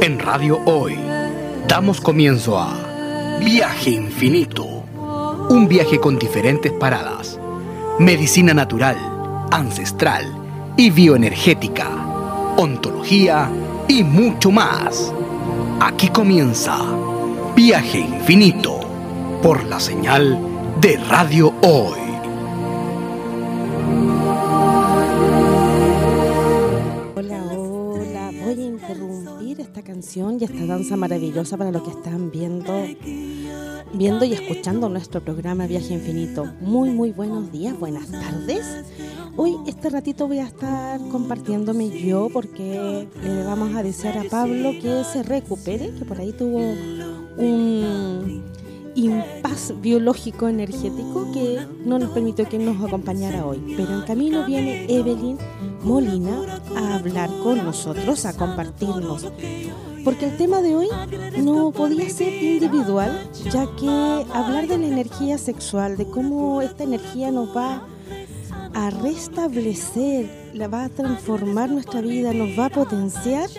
En Radio Hoy damos comienzo a Viaje Infinito. Un viaje con diferentes paradas. Medicina natural, ancestral y bioenergética. Ontología y mucho más. Aquí comienza Viaje Infinito por la señal de Radio Hoy. Y esta danza maravillosa para los que están viendo, viendo y escuchando nuestro programa Viaje Infinito. Muy, muy buenos días, buenas tardes. Hoy este ratito voy a estar compartiéndome yo porque le vamos a desear a Pablo que se recupere, que por ahí tuvo un impas biológico energético que no nos permitió que nos acompañara hoy. Pero en camino viene Evelyn Molina a hablar con nosotros, a compartirnos porque el tema de hoy no podía ser individual, ya que hablar de la energía sexual, de cómo esta energía nos va a restablecer, la va a transformar nuestra vida, nos va a potenciar,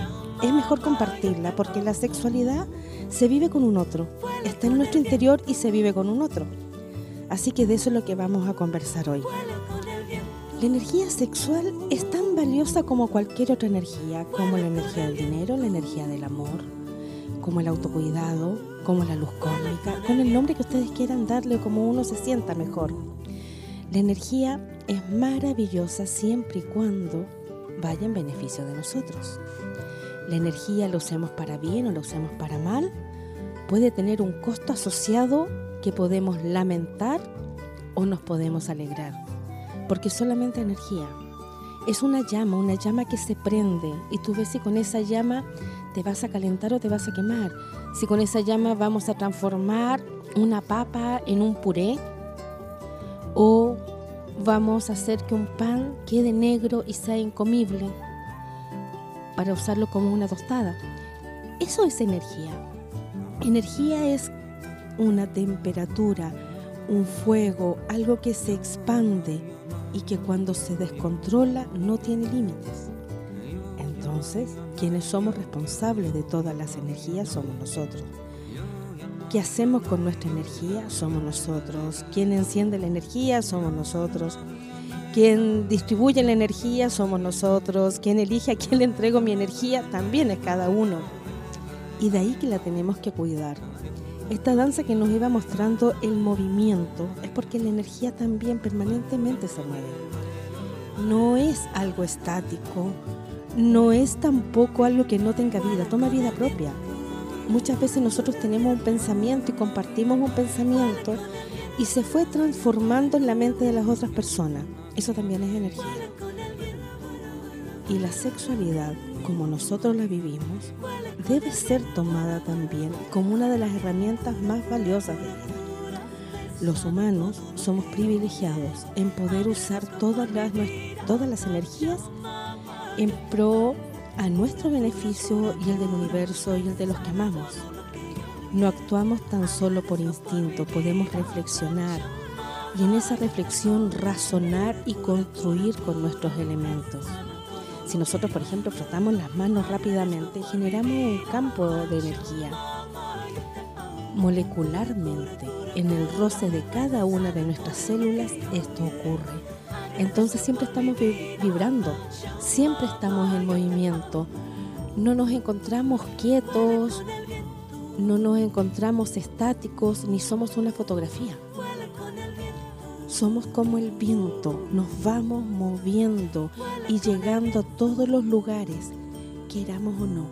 es mejor compartirla, porque la sexualidad se vive con un otro, está en nuestro interior y se vive con un otro. Así que de eso es lo que vamos a conversar hoy. La energía sexual es tan valiosa como cualquier otra energía, como la energía del dinero, la energía del amor, como el autocuidado, como la luz cósmica, con el nombre que ustedes quieran darle como uno se sienta mejor. La energía es maravillosa siempre y cuando vaya en beneficio de nosotros. La energía la usemos para bien o la usemos para mal, puede tener un costo asociado que podemos lamentar o nos podemos alegrar porque solamente energía. Es una llama, una llama que se prende y tú ves si con esa llama te vas a calentar o te vas a quemar. Si con esa llama vamos a transformar una papa en un puré o vamos a hacer que un pan quede negro y sea incomible para usarlo como una tostada. Eso es energía. Energía es una temperatura, un fuego, algo que se expande, y que cuando se descontrola no tiene límites. Entonces, quienes somos responsables de todas las energías somos nosotros. ¿Qué hacemos con nuestra energía? Somos nosotros. ¿Quién enciende la energía? Somos nosotros. ¿Quién distribuye la energía? Somos nosotros. ¿Quién elige a quién le entrego mi energía? También es cada uno. Y de ahí que la tenemos que cuidar. Esta danza que nos iba mostrando el movimiento es porque la energía también permanentemente se mueve. No es algo estático, no es tampoco algo que no tenga vida, toma vida propia. Muchas veces nosotros tenemos un pensamiento y compartimos un pensamiento y se fue transformando en la mente de las otras personas. Eso también es energía. Y la sexualidad, como nosotros la vivimos, debe ser tomada también como una de las herramientas más valiosas de vida. Los humanos somos privilegiados en poder usar todas las, todas las energías en pro a nuestro beneficio y el del universo y el de los que amamos. No actuamos tan solo por instinto, podemos reflexionar y en esa reflexión razonar y construir con nuestros elementos. Si nosotros, por ejemplo, frotamos las manos rápidamente, generamos un campo de energía. Molecularmente, en el roce de cada una de nuestras células, esto ocurre. Entonces siempre estamos vibrando, siempre estamos en movimiento. No nos encontramos quietos, no nos encontramos estáticos, ni somos una fotografía. Somos como el viento, nos vamos moviendo y llegando a todos los lugares, queramos o no,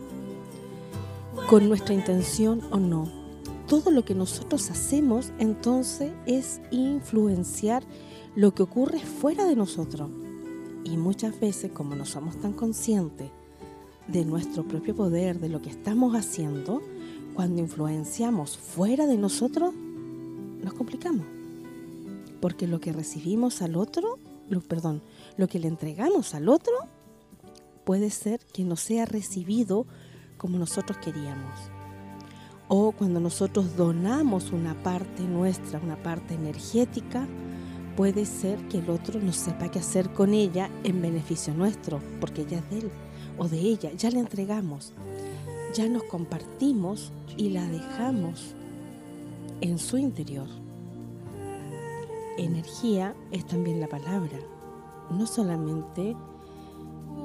con nuestra intención o no. Todo lo que nosotros hacemos entonces es influenciar lo que ocurre fuera de nosotros. Y muchas veces, como no somos tan conscientes de nuestro propio poder, de lo que estamos haciendo, cuando influenciamos fuera de nosotros, nos complicamos porque lo que recibimos al otro, lo, perdón, lo que le entregamos al otro puede ser que no sea recibido como nosotros queríamos. O cuando nosotros donamos una parte nuestra, una parte energética, puede ser que el otro no sepa qué hacer con ella en beneficio nuestro, porque ella es de él o de ella, ya le entregamos. ya nos compartimos y la dejamos en su interior. Energía es también la palabra, no solamente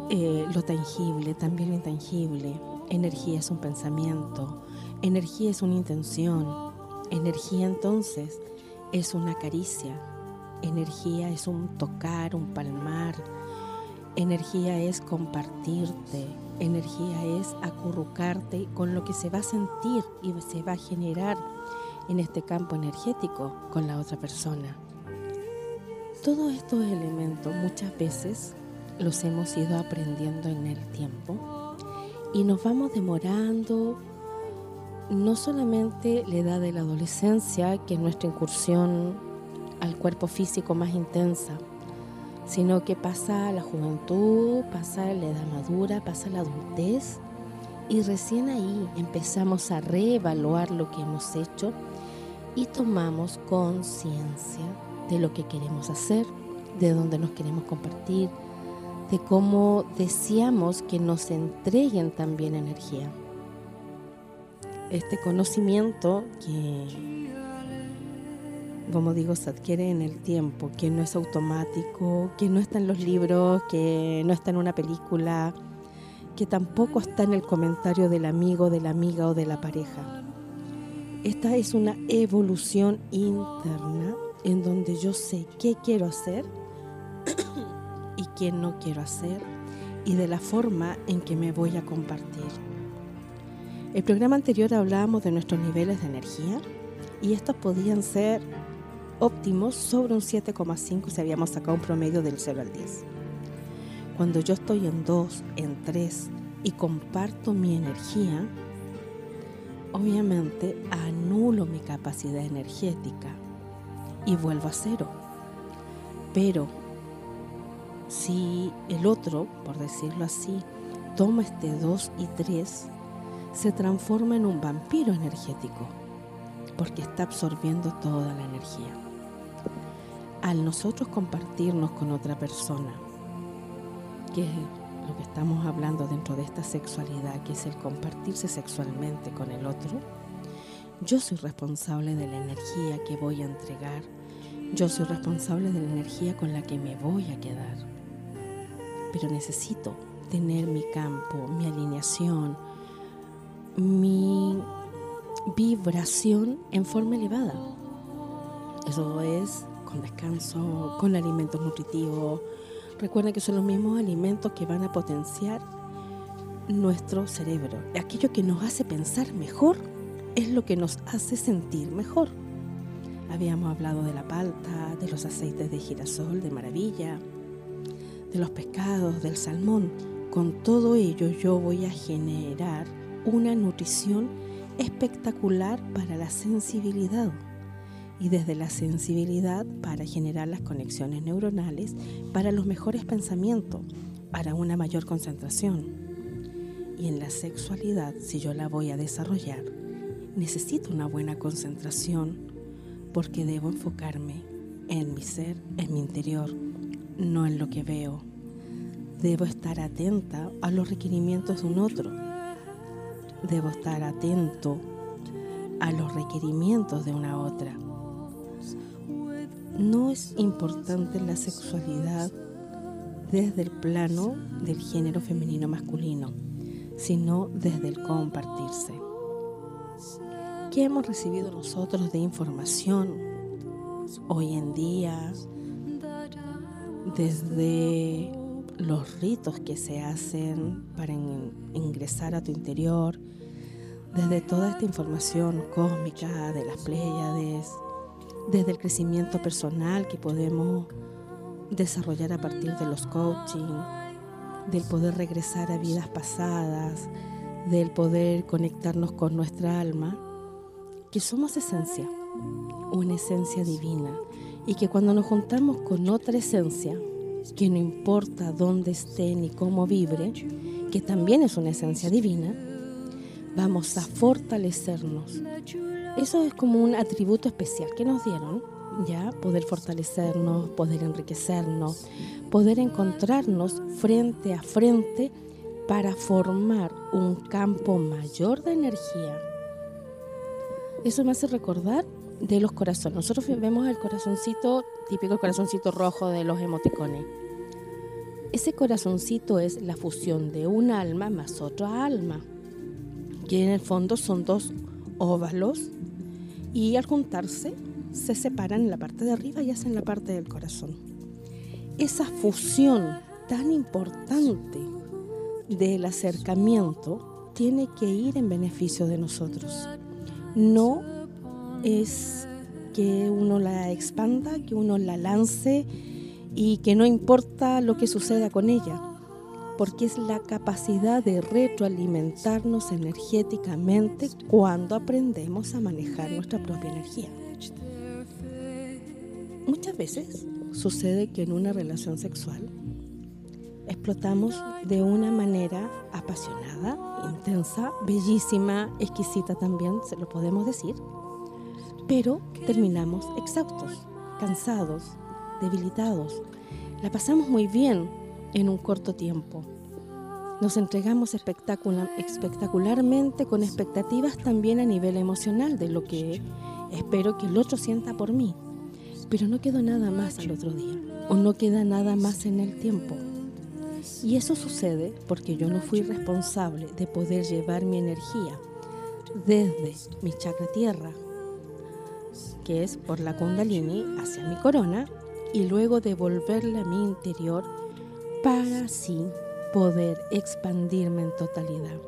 eh, lo tangible, también lo intangible. Energía es un pensamiento, energía es una intención, energía entonces es una caricia, energía es un tocar, un palmar, energía es compartirte, energía es acurrucarte con lo que se va a sentir y se va a generar en este campo energético con la otra persona. Todos estos elementos muchas veces los hemos ido aprendiendo en el tiempo y nos vamos demorando no solamente la edad de la adolescencia, que es nuestra incursión al cuerpo físico más intensa, sino que pasa la juventud, pasa la edad madura, pasa la adultez y recién ahí empezamos a reevaluar lo que hemos hecho y tomamos conciencia de lo que queremos hacer, de dónde nos queremos compartir, de cómo deseamos que nos entreguen también energía. Este conocimiento que como digo, se adquiere en el tiempo, que no es automático, que no está en los libros, que no está en una película, que tampoco está en el comentario del amigo, de la amiga o de la pareja. Esta es una evolución interna en donde yo sé qué quiero hacer y qué no quiero hacer y de la forma en que me voy a compartir. El programa anterior hablábamos de nuestros niveles de energía y estos podían ser óptimos sobre un 7,5 si habíamos sacado un promedio del 0 al 10. Cuando yo estoy en 2, en 3 y comparto mi energía, obviamente anulo mi capacidad energética y vuelvo a cero. Pero si el otro, por decirlo así, toma este 2 y 3, se transforma en un vampiro energético porque está absorbiendo toda la energía al nosotros compartirnos con otra persona, que es lo que estamos hablando dentro de esta sexualidad, que es el compartirse sexualmente con el otro, yo soy responsable de la energía que voy a entregar, yo soy responsable de la energía con la que me voy a quedar. Pero necesito tener mi campo, mi alineación, mi vibración en forma elevada. Eso es con descanso, con alimentos nutritivos. Recuerden que son los mismos alimentos que van a potenciar nuestro cerebro. Aquello que nos hace pensar mejor es lo que nos hace sentir mejor. Habíamos hablado de la palta, de los aceites de girasol, de maravilla, de los pescados, del salmón. Con todo ello yo voy a generar una nutrición espectacular para la sensibilidad y desde la sensibilidad para generar las conexiones neuronales para los mejores pensamientos, para una mayor concentración. Y en la sexualidad, si yo la voy a desarrollar, necesito una buena concentración porque debo enfocarme en mi ser, en mi interior, no en lo que veo. Debo estar atenta a los requerimientos de un otro. Debo estar atento a los requerimientos de una otra no es importante la sexualidad desde el plano del género femenino masculino, sino desde el compartirse. ¿Qué hemos recibido nosotros de información hoy en día desde los ritos que se hacen para ingresar a tu interior, desde toda esta información cósmica de las Pléyades, desde el crecimiento personal que podemos desarrollar a partir de los coaching, del poder regresar a vidas pasadas, del poder conectarnos con nuestra alma, que somos esencia, una esencia divina, y que cuando nos juntamos con otra esencia, que no importa dónde esté ni cómo vibre, que también es una esencia divina, vamos a fortalecernos eso es como un atributo especial que nos dieron, ya poder fortalecernos, poder enriquecernos, poder encontrarnos frente a frente para formar un campo mayor de energía. Eso me hace recordar de los corazones. Nosotros vemos el corazoncito, típico corazoncito rojo de los emoticones. Ese corazoncito es la fusión de un alma más otra alma, que en el fondo son dos óvalos y al juntarse se separan en la parte de arriba y hacen la parte del corazón. Esa fusión tan importante del acercamiento tiene que ir en beneficio de nosotros. No es que uno la expanda, que uno la lance y que no importa lo que suceda con ella, porque es la capacidad de retroalimentarnos energéticamente cuando aprendemos a manejar nuestra propia energía. Muchas veces sucede que en una relación sexual explotamos de una manera apasionada, intensa, bellísima, exquisita también, se lo podemos decir, pero terminamos exhaustos, cansados, debilitados. La pasamos muy bien en un corto tiempo. Nos entregamos espectacularmente con expectativas también a nivel emocional de lo que espero que el otro sienta por mí. Pero no quedó nada más al otro día o no queda nada más en el tiempo. Y eso sucede porque yo no fui responsable de poder llevar mi energía desde mi chakra tierra, que es por la kundalini, hacia mi corona, y luego devolverla a mi interior para así poder expandirme en totalidad,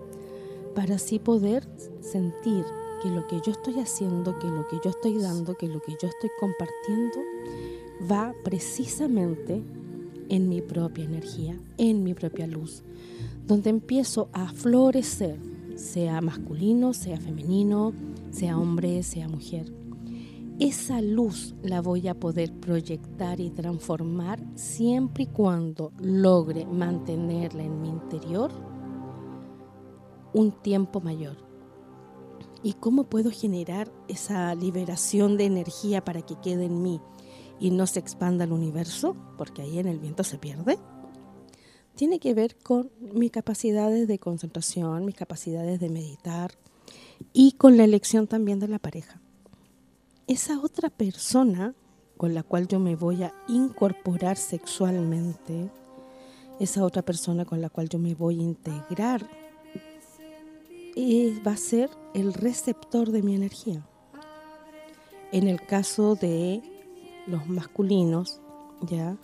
para así poder sentir que lo que yo estoy haciendo, que lo que yo estoy dando, que lo que yo estoy compartiendo va precisamente en mi propia energía, en mi propia luz, donde empiezo a florecer, sea masculino, sea femenino, sea hombre, sea mujer. Esa luz la voy a poder proyectar y transformar siempre y cuando logre mantenerla en mi interior un tiempo mayor. ¿Y cómo puedo generar esa liberación de energía para que quede en mí y no se expanda al universo? Porque ahí en el viento se pierde. Tiene que ver con mis capacidades de concentración, mis capacidades de meditar y con la elección también de la pareja. Esa otra persona con la cual yo me voy a incorporar sexualmente, esa otra persona con la cual yo me voy a integrar va a ser el receptor de mi energía. En el caso de los masculinos, ya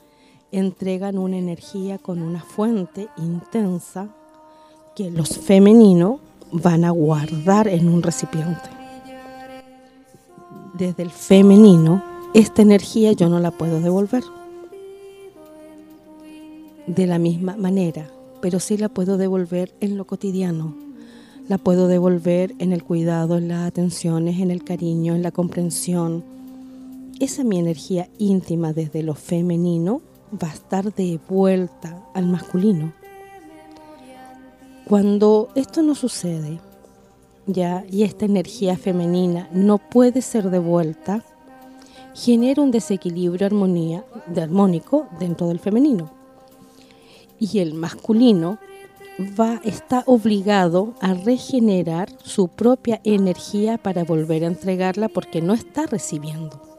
entregan una energía con una fuente intensa que los femeninos van a guardar en un recipiente. Desde el femenino, esta energía yo no la puedo devolver de la misma manera, pero sí la puedo devolver en lo cotidiano, la puedo devolver en el cuidado, en las atenciones, en el cariño, en la comprensión. Esa mi energía íntima desde lo femenino va a estar de vuelta al masculino. Cuando esto no sucede, ya, y esta energía femenina no puede ser devuelta, genera un desequilibrio de armónico dentro del femenino. Y el masculino va, está obligado a regenerar su propia energía para volver a entregarla porque no está recibiendo.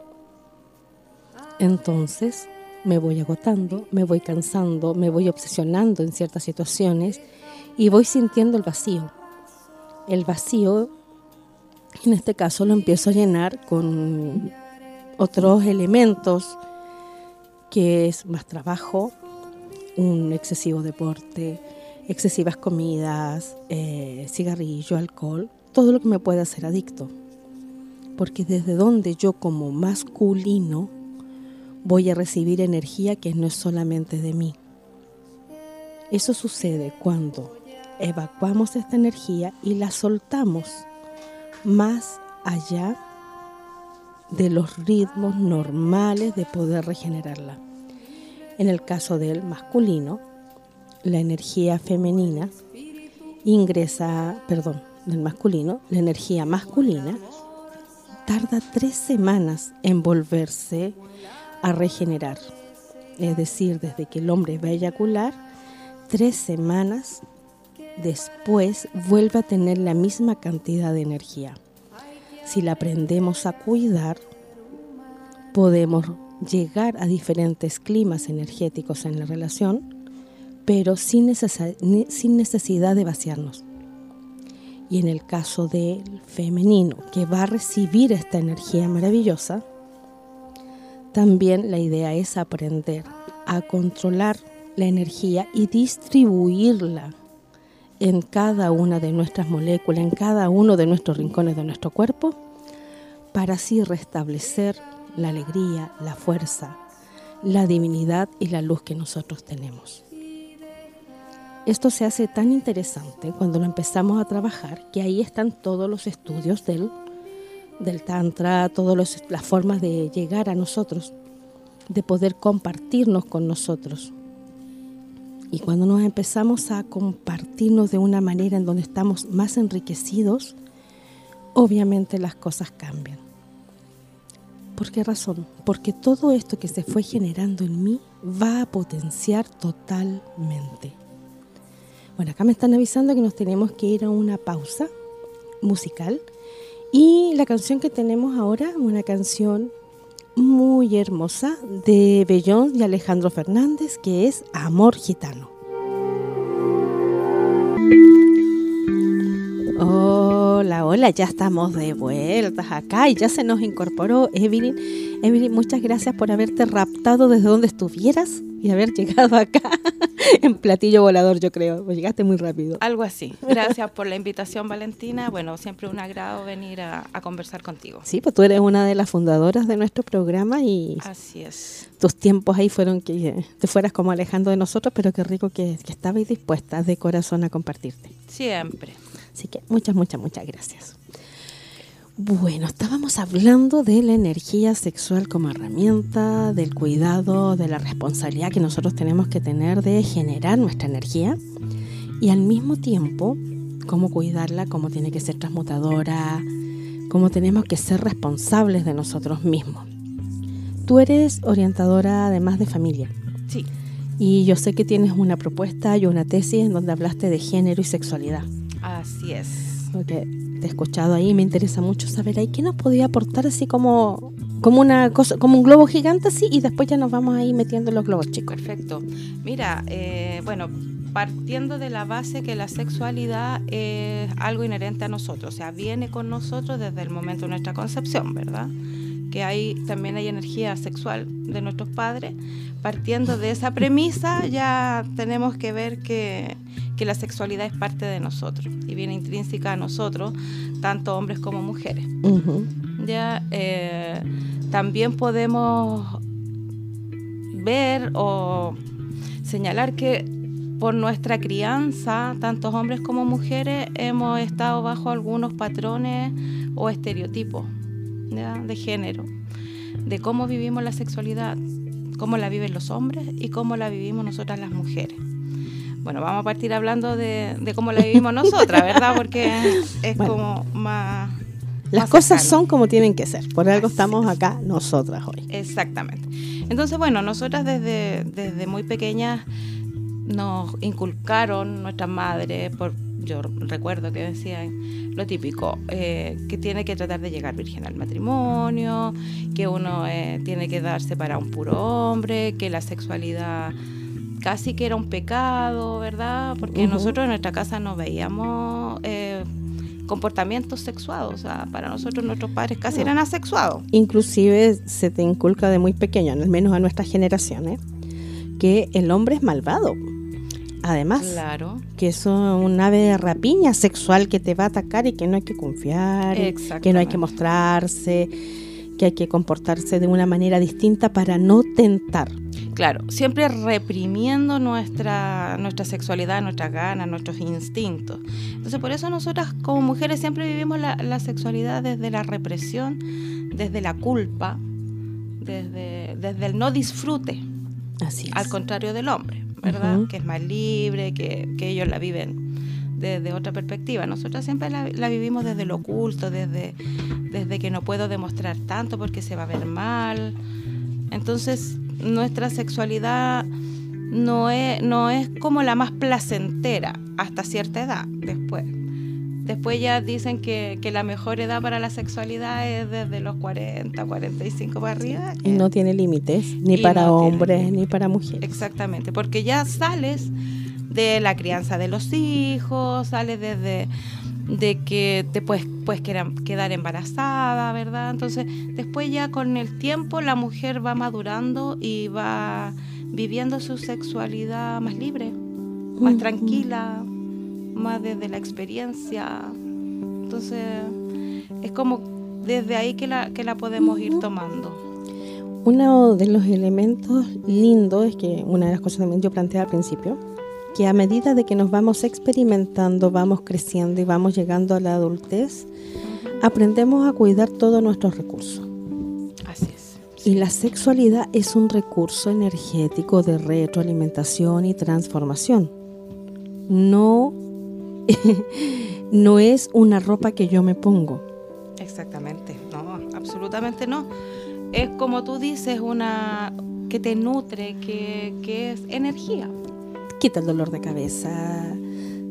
Entonces me voy agotando, me voy cansando, me voy obsesionando en ciertas situaciones y voy sintiendo el vacío. El vacío, en este caso, lo empiezo a llenar con otros elementos que es más trabajo, un excesivo deporte, excesivas comidas, eh, cigarrillo, alcohol, todo lo que me puede hacer adicto. Porque desde donde yo como masculino voy a recibir energía que no es solamente de mí. Eso sucede cuando evacuamos esta energía y la soltamos más allá de los ritmos normales de poder regenerarla. En el caso del masculino, la energía femenina ingresa, perdón, del masculino, la energía masculina tarda tres semanas en volverse a regenerar. Es decir, desde que el hombre va a eyacular, tres semanas después vuelve a tener la misma cantidad de energía. Si la aprendemos a cuidar, podemos llegar a diferentes climas energéticos en la relación, pero sin, necesidad de vaciarnos. Y en el caso del femenino, que va a recibir esta energía maravillosa, también la idea es aprender a controlar la energía y distribuirla en cada una de nuestras moléculas, en cada uno de nuestros rincones de nuestro cuerpo, para así restablecer la alegría, la fuerza, la divinidad y la luz que nosotros tenemos. Esto se hace tan interesante cuando lo empezamos a trabajar que ahí están todos los estudios del, del Tantra, todas las formas de llegar a nosotros, de poder compartirnos con nosotros, y cuando nos empezamos a compartirnos de una manera en donde estamos más enriquecidos, obviamente las cosas cambian. ¿Por qué razón? Porque todo esto que se fue generando en mí va a potenciar totalmente. Bueno, acá me están avisando que nos tenemos que ir a una pausa musical. Y la canción que tenemos ahora, una canción muy hermosa de Bellón y Alejandro Fernández, que es Amor Gitano. Hola, hola, ya estamos de vueltas acá y ya se nos incorporó Evelyn. Evelyn, muchas gracias por haberte raptado desde donde estuvieras y haber llegado acá en platillo volador, yo creo. Pues llegaste muy rápido. Algo así. Gracias por la invitación, Valentina. Bueno, siempre un agrado venir a, conversar contigo. Sí, pues tú eres una de las fundadoras de nuestro programa y... Así es. Tus tiempos ahí fueron que te fueras como alejando de nosotros, pero qué rico que, que estabas dispuesta de corazón a compartirte. Siempre. Así que muchas, muchas, muchas gracias. Bueno, estábamos hablando de la energía sexual como herramienta, del cuidado, de la responsabilidad que nosotros tenemos que tener de generar nuestra energía y al mismo tiempo cómo cuidarla, cómo tiene que ser transmutadora, cómo tenemos que ser responsables de nosotros mismos. Tú eres orientadora además de familia. Sí. Y yo sé que tienes una propuesta y una tesis en donde hablaste de género y sexualidad. Así es. Porque te he escuchado ahí, me interesa mucho saber ahí qué nos podía aportar así como como una cosa, como un globo gigante así y después ya nos vamos ahí metiendo los globos chicos. Perfecto. Mira, eh, bueno, partiendo de la base que la sexualidad es algo inherente a nosotros, o sea, viene con nosotros desde el momento de nuestra concepción, ¿verdad? Que hay también hay energía sexual de nuestros padres. Partiendo de esa premisa, ya tenemos que ver que que la sexualidad es parte de nosotros y viene intrínseca a nosotros, tanto hombres como mujeres. ya, eh, también podemos ver o señalar que por nuestra crianza, tanto hombres como mujeres, hemos estado bajo algunos patrones o estereotipos de género, de cómo vivimos la sexualidad, cómo la viven los hombres y cómo la vivimos nosotras las mujeres. Bueno, vamos a partir hablando de, cómo la vivimos nosotras, ¿verdad? Porque es como más... Las cosas son como tienen que ser, por algo estamos acá nosotras hoy. Exactamente. Entonces, bueno, nosotras desde, desde muy pequeñas nos inculcaron nuestras madres, por, yo recuerdo que decían lo típico, eh, que tiene que tratar de llegar virgen al matrimonio, que uno eh, tiene que darse para un puro hombre, que la sexualidad casi que era un pecado, ¿verdad? Porque nosotros en nuestra casa no veíamos eh, comportamientos sexuados, o sea, para nosotros nuestros padres casi eran asexuados. Inclusive se te inculca de muy pequeño, al menos a nuestras generaciones, que el hombre es malvado. Además, claro. que es un ave de rapiña sexual que te va a atacar y que no hay que confiar, que no hay que mostrarse, que hay que comportarse de una manera distinta para no tentar. Claro, siempre reprimiendo nuestra, nuestra sexualidad, nuestras ganas, nuestros instintos. Entonces, por eso nosotras como mujeres siempre vivimos la, sexualidad desde la represión, desde la culpa, desde, desde el no disfrute. Así Al contrario del hombre, ¿verdad? Que es más libre, que, que, ellos la viven desde otra perspectiva. Nosotras siempre la, la, vivimos desde lo oculto, desde, desde que no puedo demostrar tanto porque se va a ver mal. Entonces, nuestra sexualidad no es, no es como la más placentera hasta cierta edad después. Después ya dicen que, la mejor edad para la sexualidad es desde los 40, 45 para arriba. Y no tiene límites, ni para hombres, ni para mujeres. Exactamente, porque ya sales de la crianza de los hijos, sales desde de que te puedes, puedes quedar embarazada, ¿verdad? Entonces, después ya con el tiempo la mujer va madurando y va viviendo su sexualidad más libre, más tranquila, más desde la experiencia. Entonces, es como desde ahí que la, que la podemos ir tomando. Uno de los elementos lindos es que una de las cosas que yo planteé al principio, que a medida de que nos vamos experimentando, vamos creciendo y vamos llegando a la adultez, aprendemos a cuidar todos nuestros recursos. Así es. Y la sexualidad es un recurso energético de retroalimentación y transformación. No, no es una ropa que yo me pongo. Exactamente, no, absolutamente no. Es como tú dices, una que te nutre, que, que es energía quita el dolor de cabeza,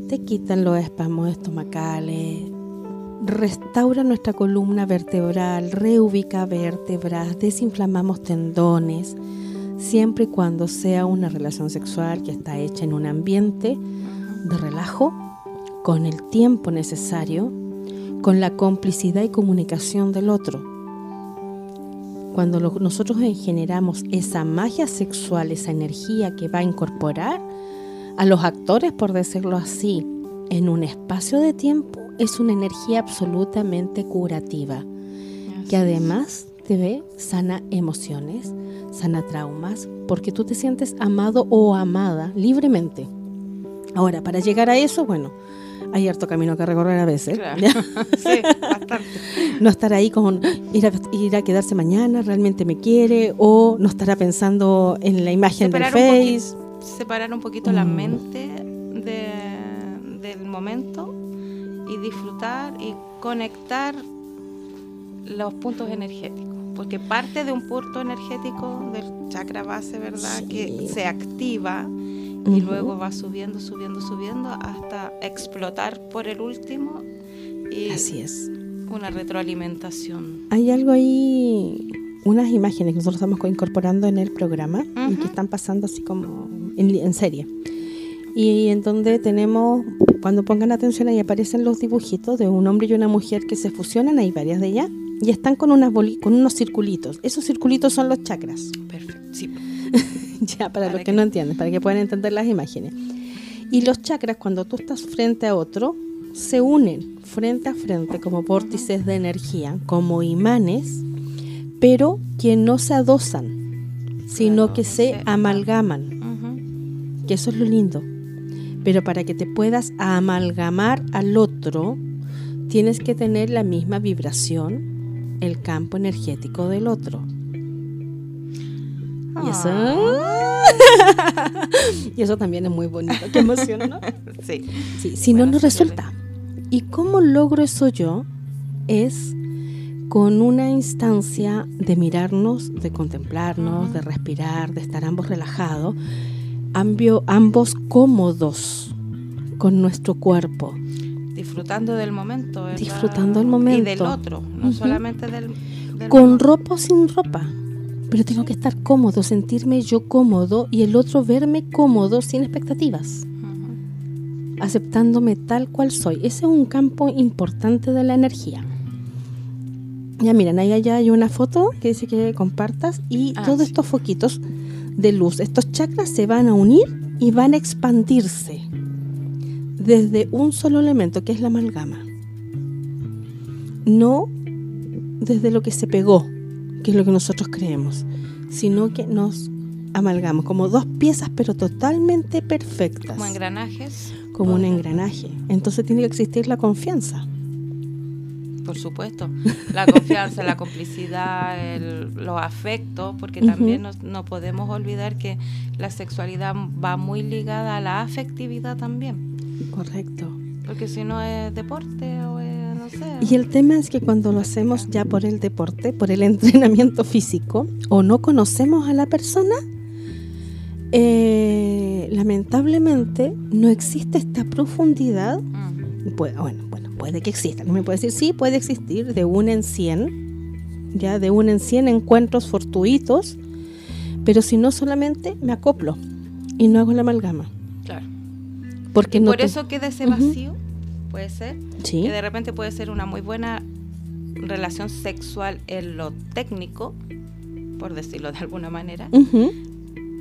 te quitan los espasmos estomacales, restaura nuestra columna vertebral, reubica vértebras, desinflamamos tendones, siempre y cuando sea una relación sexual que está hecha en un ambiente de relajo, con el tiempo necesario, con la complicidad y comunicación del otro. Cuando nosotros generamos esa magia sexual, esa energía que va a incorporar, a los actores, por decirlo así, en un espacio de tiempo es una energía absolutamente curativa, que además te ve sana emociones, sana traumas, porque tú te sientes amado o amada libremente. Ahora, para llegar a eso, bueno, hay harto camino que recorrer a veces. sí, bastante. No estar ahí con ir a, ir a quedarse mañana, realmente me quiere, o no estará pensando en la imagen del Face separar un poquito la mm. mente del momento y disfrutar y conectar los puntos energéticos. Porque parte de un punto energético del chakra base, ¿verdad? Que se activa y luego va subiendo, subiendo, subiendo hasta explotar por el último. Y Así es. Una retroalimentación. Hay algo ahí, unas imágenes que nosotros estamos incorporando en el programa y que están pasando así como en, serie. Y en donde tenemos, cuando pongan atención ahí aparecen los dibujitos de un hombre y una mujer que se fusionan, hay varias de ellas, y están con, unas con unos circulitos. Esos circulitos son los chakras. Perfecto, ya, para, los que, no entienden, para que puedan entender las imágenes. Y los chakras, cuando tú estás frente a otro, se unen frente a frente como vórtices de energía, como imanes, pero que no se adosan, sino que se amalgaman que eso es lo lindo. Pero para que te puedas amalgamar al otro, tienes que tener la misma vibración, el campo energético del otro. Y eso, y eso también es muy bonito. Qué emoción, ¿no? Sí. sí si no, no resulta. ¿Y cómo logro eso yo? Es con una instancia de mirarnos, de contemplarnos, de respirar, de estar ambos relajados ambos cómodos con nuestro cuerpo. Disfrutando del momento, Disfrutando del momento. Y del otro, no solamente del... con ropa o sin ropa. Pero tengo que estar cómodo, sentirme yo cómodo y el otro verme cómodo sin expectativas. Aceptándome tal cual soy. Ese es un campo importante de la energía. Ya miren, ahí allá hay una foto que dice que compartas y ah, todos estos foquitos de luz. Estos chakras se van a unir y van a expandirse desde un solo elemento, que es la amalgama. No desde lo que se pegó, que es lo que nosotros creemos, sino que nos amalgamos como dos piezas, pero totalmente perfectas. Como engranajes. Como un engranaje. Entonces tiene que existir la confianza. Por supuesto, la confianza, la complicidad, los afectos, porque también no, podemos olvidar que la sexualidad va muy ligada a la afectividad también. Correcto. Porque si no es deporte o es. Y el tema es que cuando lo hacemos ya por el deporte, por el entrenamiento físico, o no conocemos a la persona, eh, lamentablemente no existe esta profundidad. Mm. Puede- bueno, bueno, puede que exista. No me puede decir, sí, puede existir de un en 100, ya de un en 100 encuentros fortuitos, pero si no solamente me acoplo y no hago la amalgama. Claro. Porque Y no por te- eso queda ese vacío, puede ser, Sí. que de repente puede ser una muy buena relación sexual en lo técnico, por decirlo de alguna manera,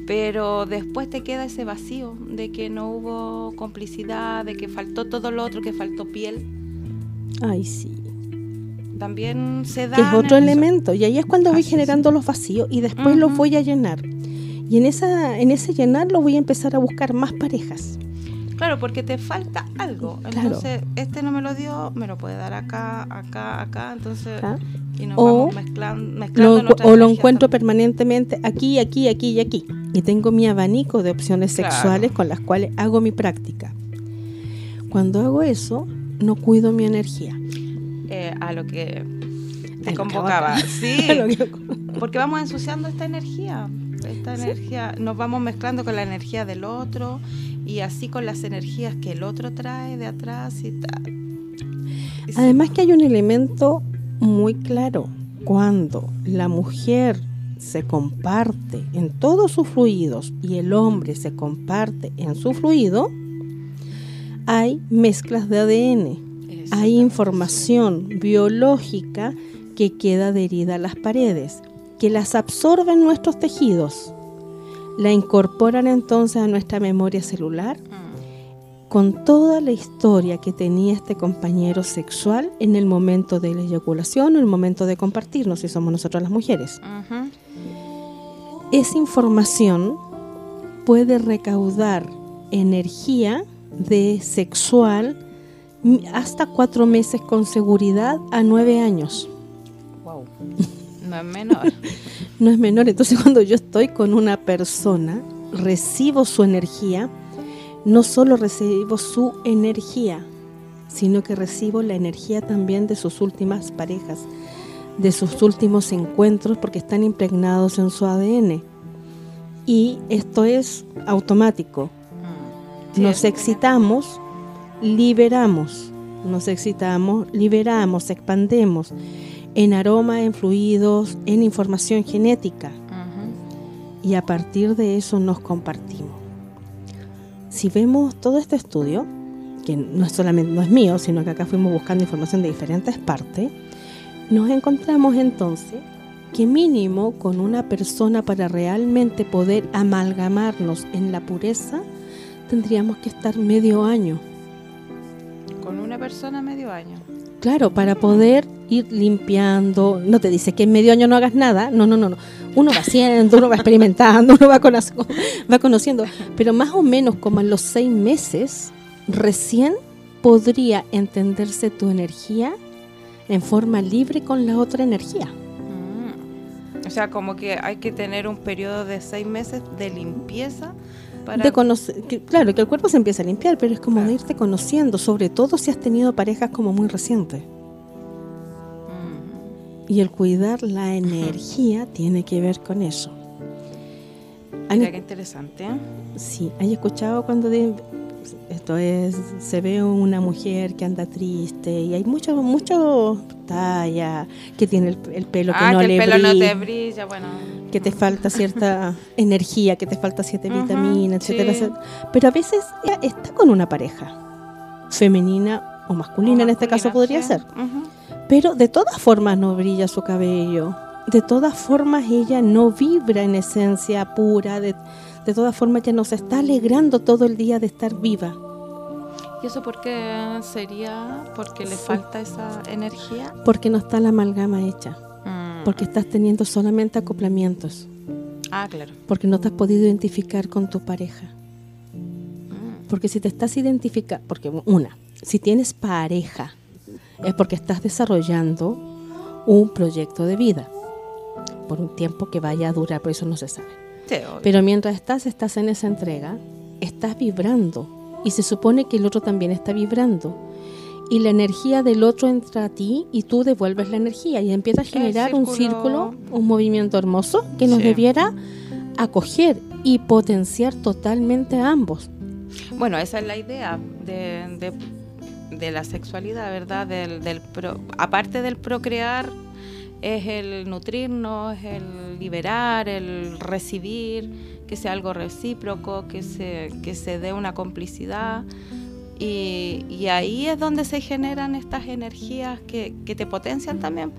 pero después te queda ese vacío de que no hubo complicidad, de que faltó todo lo otro, que faltó piel. Ay, sí. También se da. que es otro elemento. Y ahí es cuando voy Así generando los vacíos y después los voy a llenar. Y en, esa, en ese llenarlo voy a empezar a buscar más parejas. Claro, porque te falta algo. Claro. Entonces, este no me lo dio, me lo puede dar acá, acá, acá. Entonces, ¿ah? y nos O vamos mezclan- Lo mezclando. encu- nuestras o lo encuentro también. permanentemente aquí, aquí, aquí y aquí. Y tengo mi abanico de opciones Claro. sexuales con las cuales hago mi práctica. Cuando hago eso, no cuido mi energía. Eh, a lo que te lo convocaba. Sí, Lo que- porque vamos ensuciando esta energía. Esta energía, nos vamos mezclando con la energía del otro y así con las energías que el otro trae de atrás y tal. Y sí, Además que hay un elemento muy claro. Cuando la mujer se comparte en todos sus fluidos y el hombre se comparte en su fluido, hay mezclas de ADN, hay información biológica que queda adherida a las paredes, que las absorben nuestros tejidos, la incorporan entonces a nuestra memoria celular Mm, con toda la historia que tenía este compañero sexual en el momento de la eyaculación o el momento de compartirnos, si somos nosotros las mujeres. Esa información puede recaudar energía de sexual hasta cuatro meses con seguridad a nueve años. Wow. No es menor. No es menor, entonces cuando yo estoy con una persona, recibo su energía, no solo recibo su energía, sino que recibo la energía también de sus últimas parejas, de sus últimos encuentros, porque están impregnados en su ADN. Y esto es automático. Mm. Nos excitamos, liberamos. Nos excitamos, liberamos, expandemos en aroma, en fluidos, en información genética y a partir de eso nos compartimos. Si vemos todo este estudio, que no es solamente no es mío, sino que acá fuimos buscando información de diferentes partes, nos encontramos entonces que mínimo con una persona para realmente poder amalgamarnos en la pureza, tendríamos que estar medio año. Con una persona medio año. Claro, para poder ir limpiando, no te dice que en medio año no hagas nada, no, no, no, no. Uno va haciendo, uno va experimentando, uno va, va conociendo, pero más o menos como en los seis meses, recién podría entenderse tu energía en forma libre con la otra energía. Mm. O sea, como que hay que tener un periodo de seis meses de limpieza para... De conocer, que- claro, que el cuerpo se empieza a limpiar, pero es como de irte conociendo, sobre todo si has tenido parejas como muy recientes. Mm. Y el cuidar la energía tiene que ver con eso. ¿Han, Mira qué interesante. ¿eh? sí, ¿hay escuchado cuando de- esto es, se ve una mujer que anda triste y hay mucho, mucho talla, que tiene el, el pelo que ah, no que le el pelo no brilla, te brilla, bueno. que te falta cierta energía, que te falta cierta vitamina, etcétera, sí. etcétera. Pero a veces ella está con una pareja, femenina o masculina, en este caso podría ser. Pero de todas formas no brilla su cabello. De todas formas ella no vibra en esencia pura. De, de todas formas ella nos está alegrando todo el día de estar viva. ¿Y eso por qué sería? ¿Porque le Sí. falta esa energía? Porque no está la amalgama hecha. Mm. Porque estás teniendo solamente acoplamientos. Ah, claro. Porque no te has podido identificar con tu pareja. Mm. Porque si te estás identificando, porque una, si tienes pareja, es porque estás desarrollando un proyecto de vida por un tiempo que vaya a durar, por eso no se sabe. Sí. Pero mientras estás, estás en esa entrega, estás vibrando y se supone que el otro también está vibrando. Y la energía del otro entra a ti y tú devuelves la energía y empieza a generar un círculo. círculo, un movimiento hermoso que nos Sí. debiera acoger y potenciar totalmente a ambos. Bueno, esa es la idea de, de, la sexualidad, ¿verdad? Del, del aparte del procrear, es el nutrirnos, el liberar, el recibir, que sea algo recíproco, que se, que se dé una complicidad. Y, y ahí es donde se generan estas energías que, que te potencian también.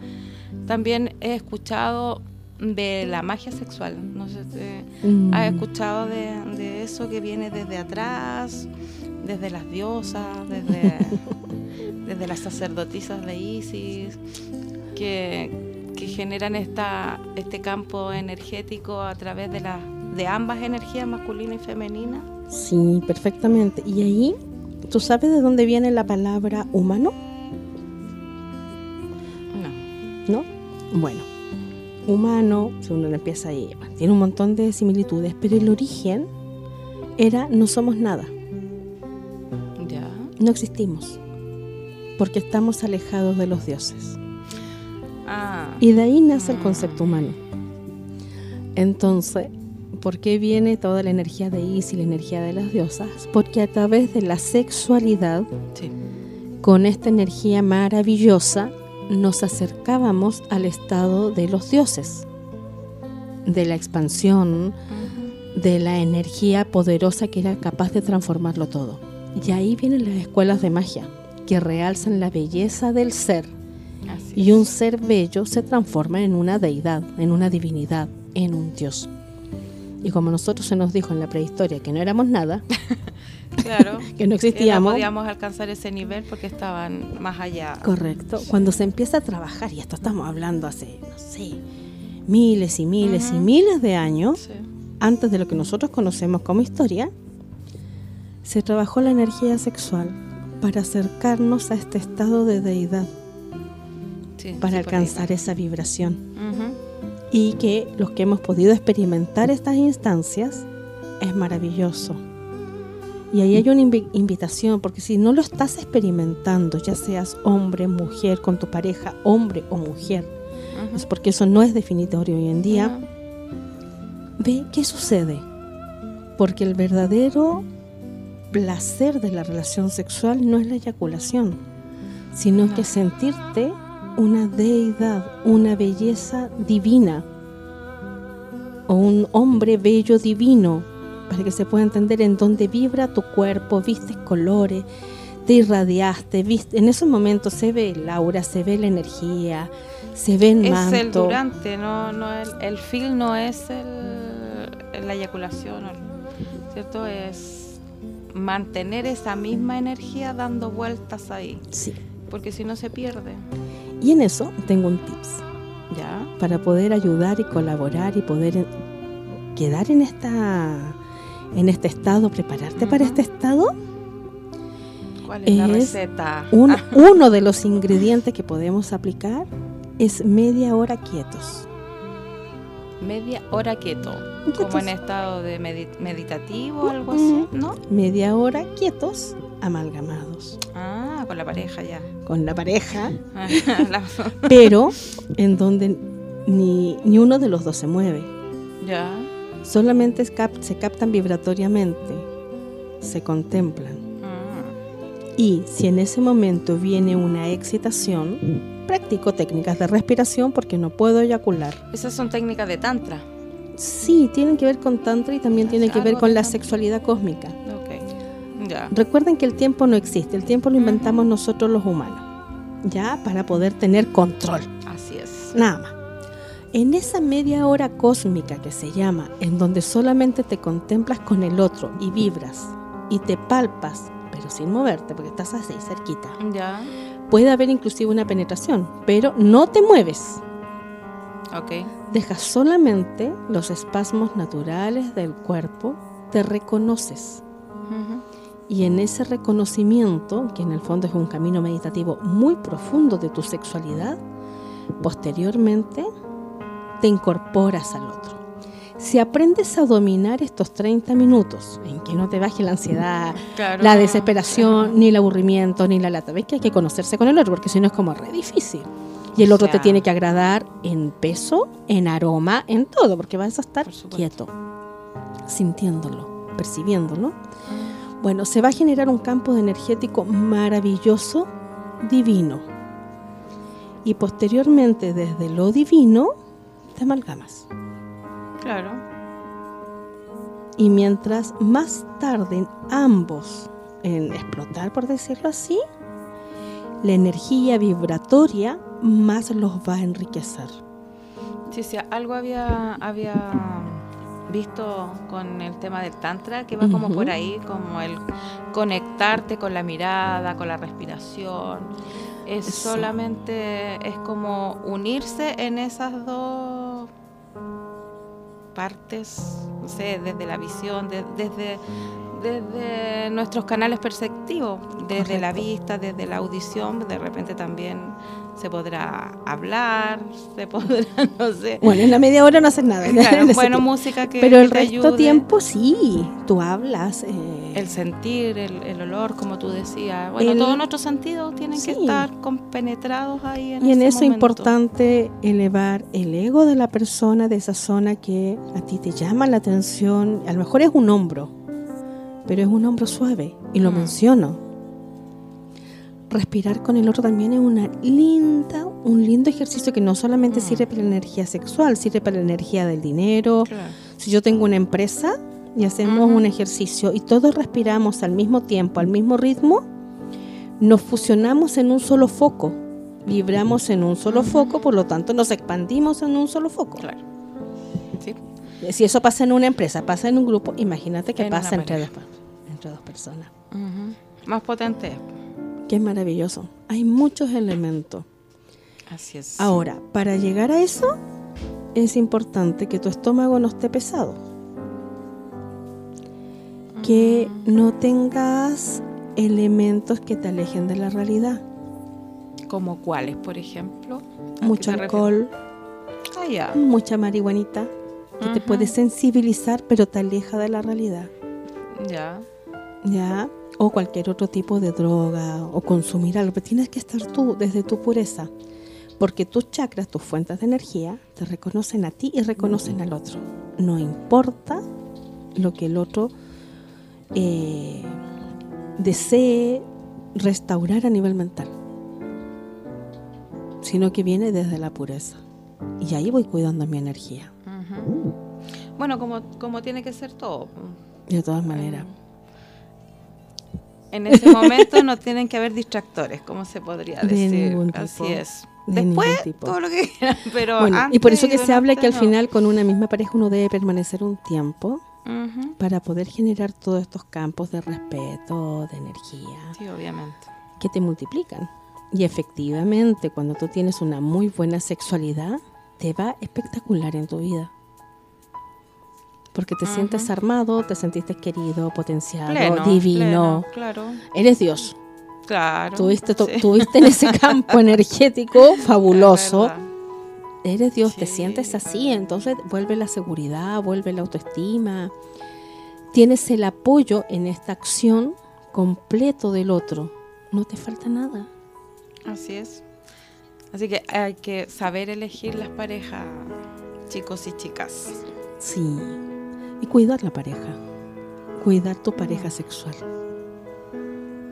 También he escuchado de la magia sexual. No sé si mm. has escuchado de, eso que viene desde atrás, desde las diosas, desde, desde las sacerdotisas de Isis, que, que, generan esta, este campo energético a través de, la, de ambas energías, masculina y femenina. Sí, perfectamente. ¿Y ahí, tú sabes de dónde viene la palabra humano? No. ¿No? Bueno, humano, si uno empieza ahí, tiene un montón de similitudes, pero el origen era no somos nada. Ya. No existimos, porque estamos alejados de los dioses. Ah. Y de ahí nace el concepto humano. Entonces, ¿por qué viene toda la energía de Isis y la energía de las diosas? Porque a través de la sexualidad, con esta energía maravillosa, nos acercábamos al estado de los dioses, de la expansión, de la energía poderosa que era capaz de transformarlo todo. Y ahí vienen las escuelas de magia, que realzan la belleza del ser. Y un ser bello se transforma en una deidad, en una divinidad, en un dios. Y como nosotros se nos dijo en la prehistoria que no éramos nada, Claro. que no existíamos. no podíamos alcanzar ese nivel porque estaban más allá. Correcto. Cuando se empieza a trabajar, y esto estamos hablando hace, no sé, miles y miles y miles de años, antes de lo que nosotros conocemos como historia, se trabajó la energía sexual para acercarnos a este estado de deidad, para alcanzar esa vibración. Y que los que hemos podido experimentar estas instancias es maravilloso. Y ahí hay una invitación, porque si no lo estás experimentando, ya seas hombre, mujer, con tu pareja, hombre o mujer, es porque eso no es definitorio hoy en día, ve qué sucede. Porque el verdadero placer de la relación sexual no es la eyaculación, sino que sentirte una deidad, una belleza divina, o un hombre bello divino, para que se pueda entender en dónde vibra tu cuerpo, vistes colores, te irradiaste, viste, en esos momentos se ve el aura, se ve la energía, se ve el manto. Es el durante, no, no el, el feel no es el, la eyaculación, ¿cierto? Es mantener esa misma energía dando vueltas ahí. Sí. Porque si no se pierde. Y en eso tengo un tips. ¿Ya? Para poder ayudar y colaborar y poder quedar en esta en este estado, prepararte para este estado. ¿Cuál es, la receta? uno de los ingredientes que podemos aplicar es media hora quietos. Media hora quieto, como en estado de meditativo o algo así, ¿no? Media hora quietos, amalgamados. Ah, con la pareja ya. Con la pareja. pero en donde ni, ni uno de los dos se mueve. Ya solamente se captan vibratoriamente, se contemplan. Ah. Y si en ese momento viene una excitación, practico técnicas de respiración porque no puedo eyacular. Esas son técnicas de tantra. Sí, tienen que ver con tantra y también tienen que ver con la sexualidad cósmica. Recuerden que el tiempo no existe, el tiempo lo inventamos nosotros los humanos, ya para poder tener control. Así es. Nada más. En esa media hora cósmica que se llama, en donde solamente te contemplas con el otro y vibras y te palpas, pero sin moverte porque estás así cerquita. Ya. Puede haber inclusive una penetración, pero no te mueves. Ok. Dejas solamente los espasmos naturales del cuerpo, te reconoces. Y en ese reconocimiento, que en el fondo es un camino meditativo muy profundo de tu sexualidad, posteriormente te incorporas al otro. Si aprendes a dominar estos 30 minutos, en que no te baje la ansiedad, la desesperación, ni el aburrimiento, ni la lata, ves que hay que conocerse con el otro, porque si no es como re difícil. Y el otro te tiene que agradar en peso, en aroma, en todo, porque vas a estar quieto. sintiéndolo, percibiéndolo, bueno, se va a generar un campo energético maravilloso, divino. Y posteriormente, desde lo divino, te amalgamas. Claro. Y mientras más tarden ambos en explotar, por decirlo así, la energía vibratoria más los va a enriquecer. Sí, sí, algo había, había visto con el tema del tantra que va como por ahí, como el conectarte con la mirada, con la respiración. Es solamente, es como unirse en esas dos partes, no sé, desde la visión, desde desde nuestros canales perceptivos, desde la vista, desde la audición, de repente también se podrá hablar, se podrá, no sé. Bueno, en la media hora no haces nada. bueno, música que Pero el resto tiempo sí, tú hablas. Eh, el sentir, el, olor, como tú decías. Bueno, todos nuestros sentidos tienen que estar compenetrados ahí en Y en eso es importante elevar el ego de la persona de esa zona que a ti te llama la atención. A lo mejor es un hombro, pero es un hombro suave, y lo mm. menciono respirar con el otro también es una linda, un lindo ejercicio que no solamente mm. sirve para la energía sexual, sirve para la energía del dinero. Si yo tengo una empresa y hacemos un ejercicio y todos respiramos al mismo tiempo, al mismo ritmo, nos fusionamos en un solo foco, vibramos en un solo foco, por lo tanto nos expandimos en un solo foco. Claro. Si eso pasa en una empresa, pasa en un grupo, imagínate que pasa entre dos, entre dos personas. Más potente que es maravilloso. Hay muchos elementos. Así es. Ahora, para llegar a eso, es importante que tu estómago no esté pesado. Que mm. no tengas elementos que te alejen de la realidad. ¿Como cuáles, por ejemplo? Mucho alcohol, ah, mucha marihuanita, que te puede sensibilizar, pero te aleja de la realidad. Ya. Ya o cualquier otro tipo de droga o consumir algo, pero tienes que estar tú desde tu pureza, porque tus chakras, tus fuentes de energía, te reconocen a ti y reconocen al otro. No importa lo que el otro eh, desee restaurar a nivel mental, sino que viene desde la pureza. Y ahí voy cuidando mi energía. Bueno, como, como tiene que ser todo. De todas maneras en ese momento no tienen que haber distractores, como se podría decir. Así es. Después, todo lo que quieran, pero Y por eso que se habla que al final con una misma pareja uno debe permanecer un tiempo para poder generar todos estos campos de respeto, de energía. Sí, obviamente. Que te multiplican. Y efectivamente, cuando tú tienes una muy buena sexualidad, te va espectacular en tu vida porque te sientes armado, te sentiste querido, potenciado, divino. claro. Eres Dios. Claro. Tuviste, tuviste en ese campo energético fabuloso. Eres Dios, te sientes así, entonces vuelve la seguridad, vuelve la autoestima. Tienes el apoyo en esta acción completo del otro. No te falta nada. Así es. Así que hay que saber elegir las parejas, chicos y chicas. Sí y cuidar la pareja, cuidar tu pareja sexual.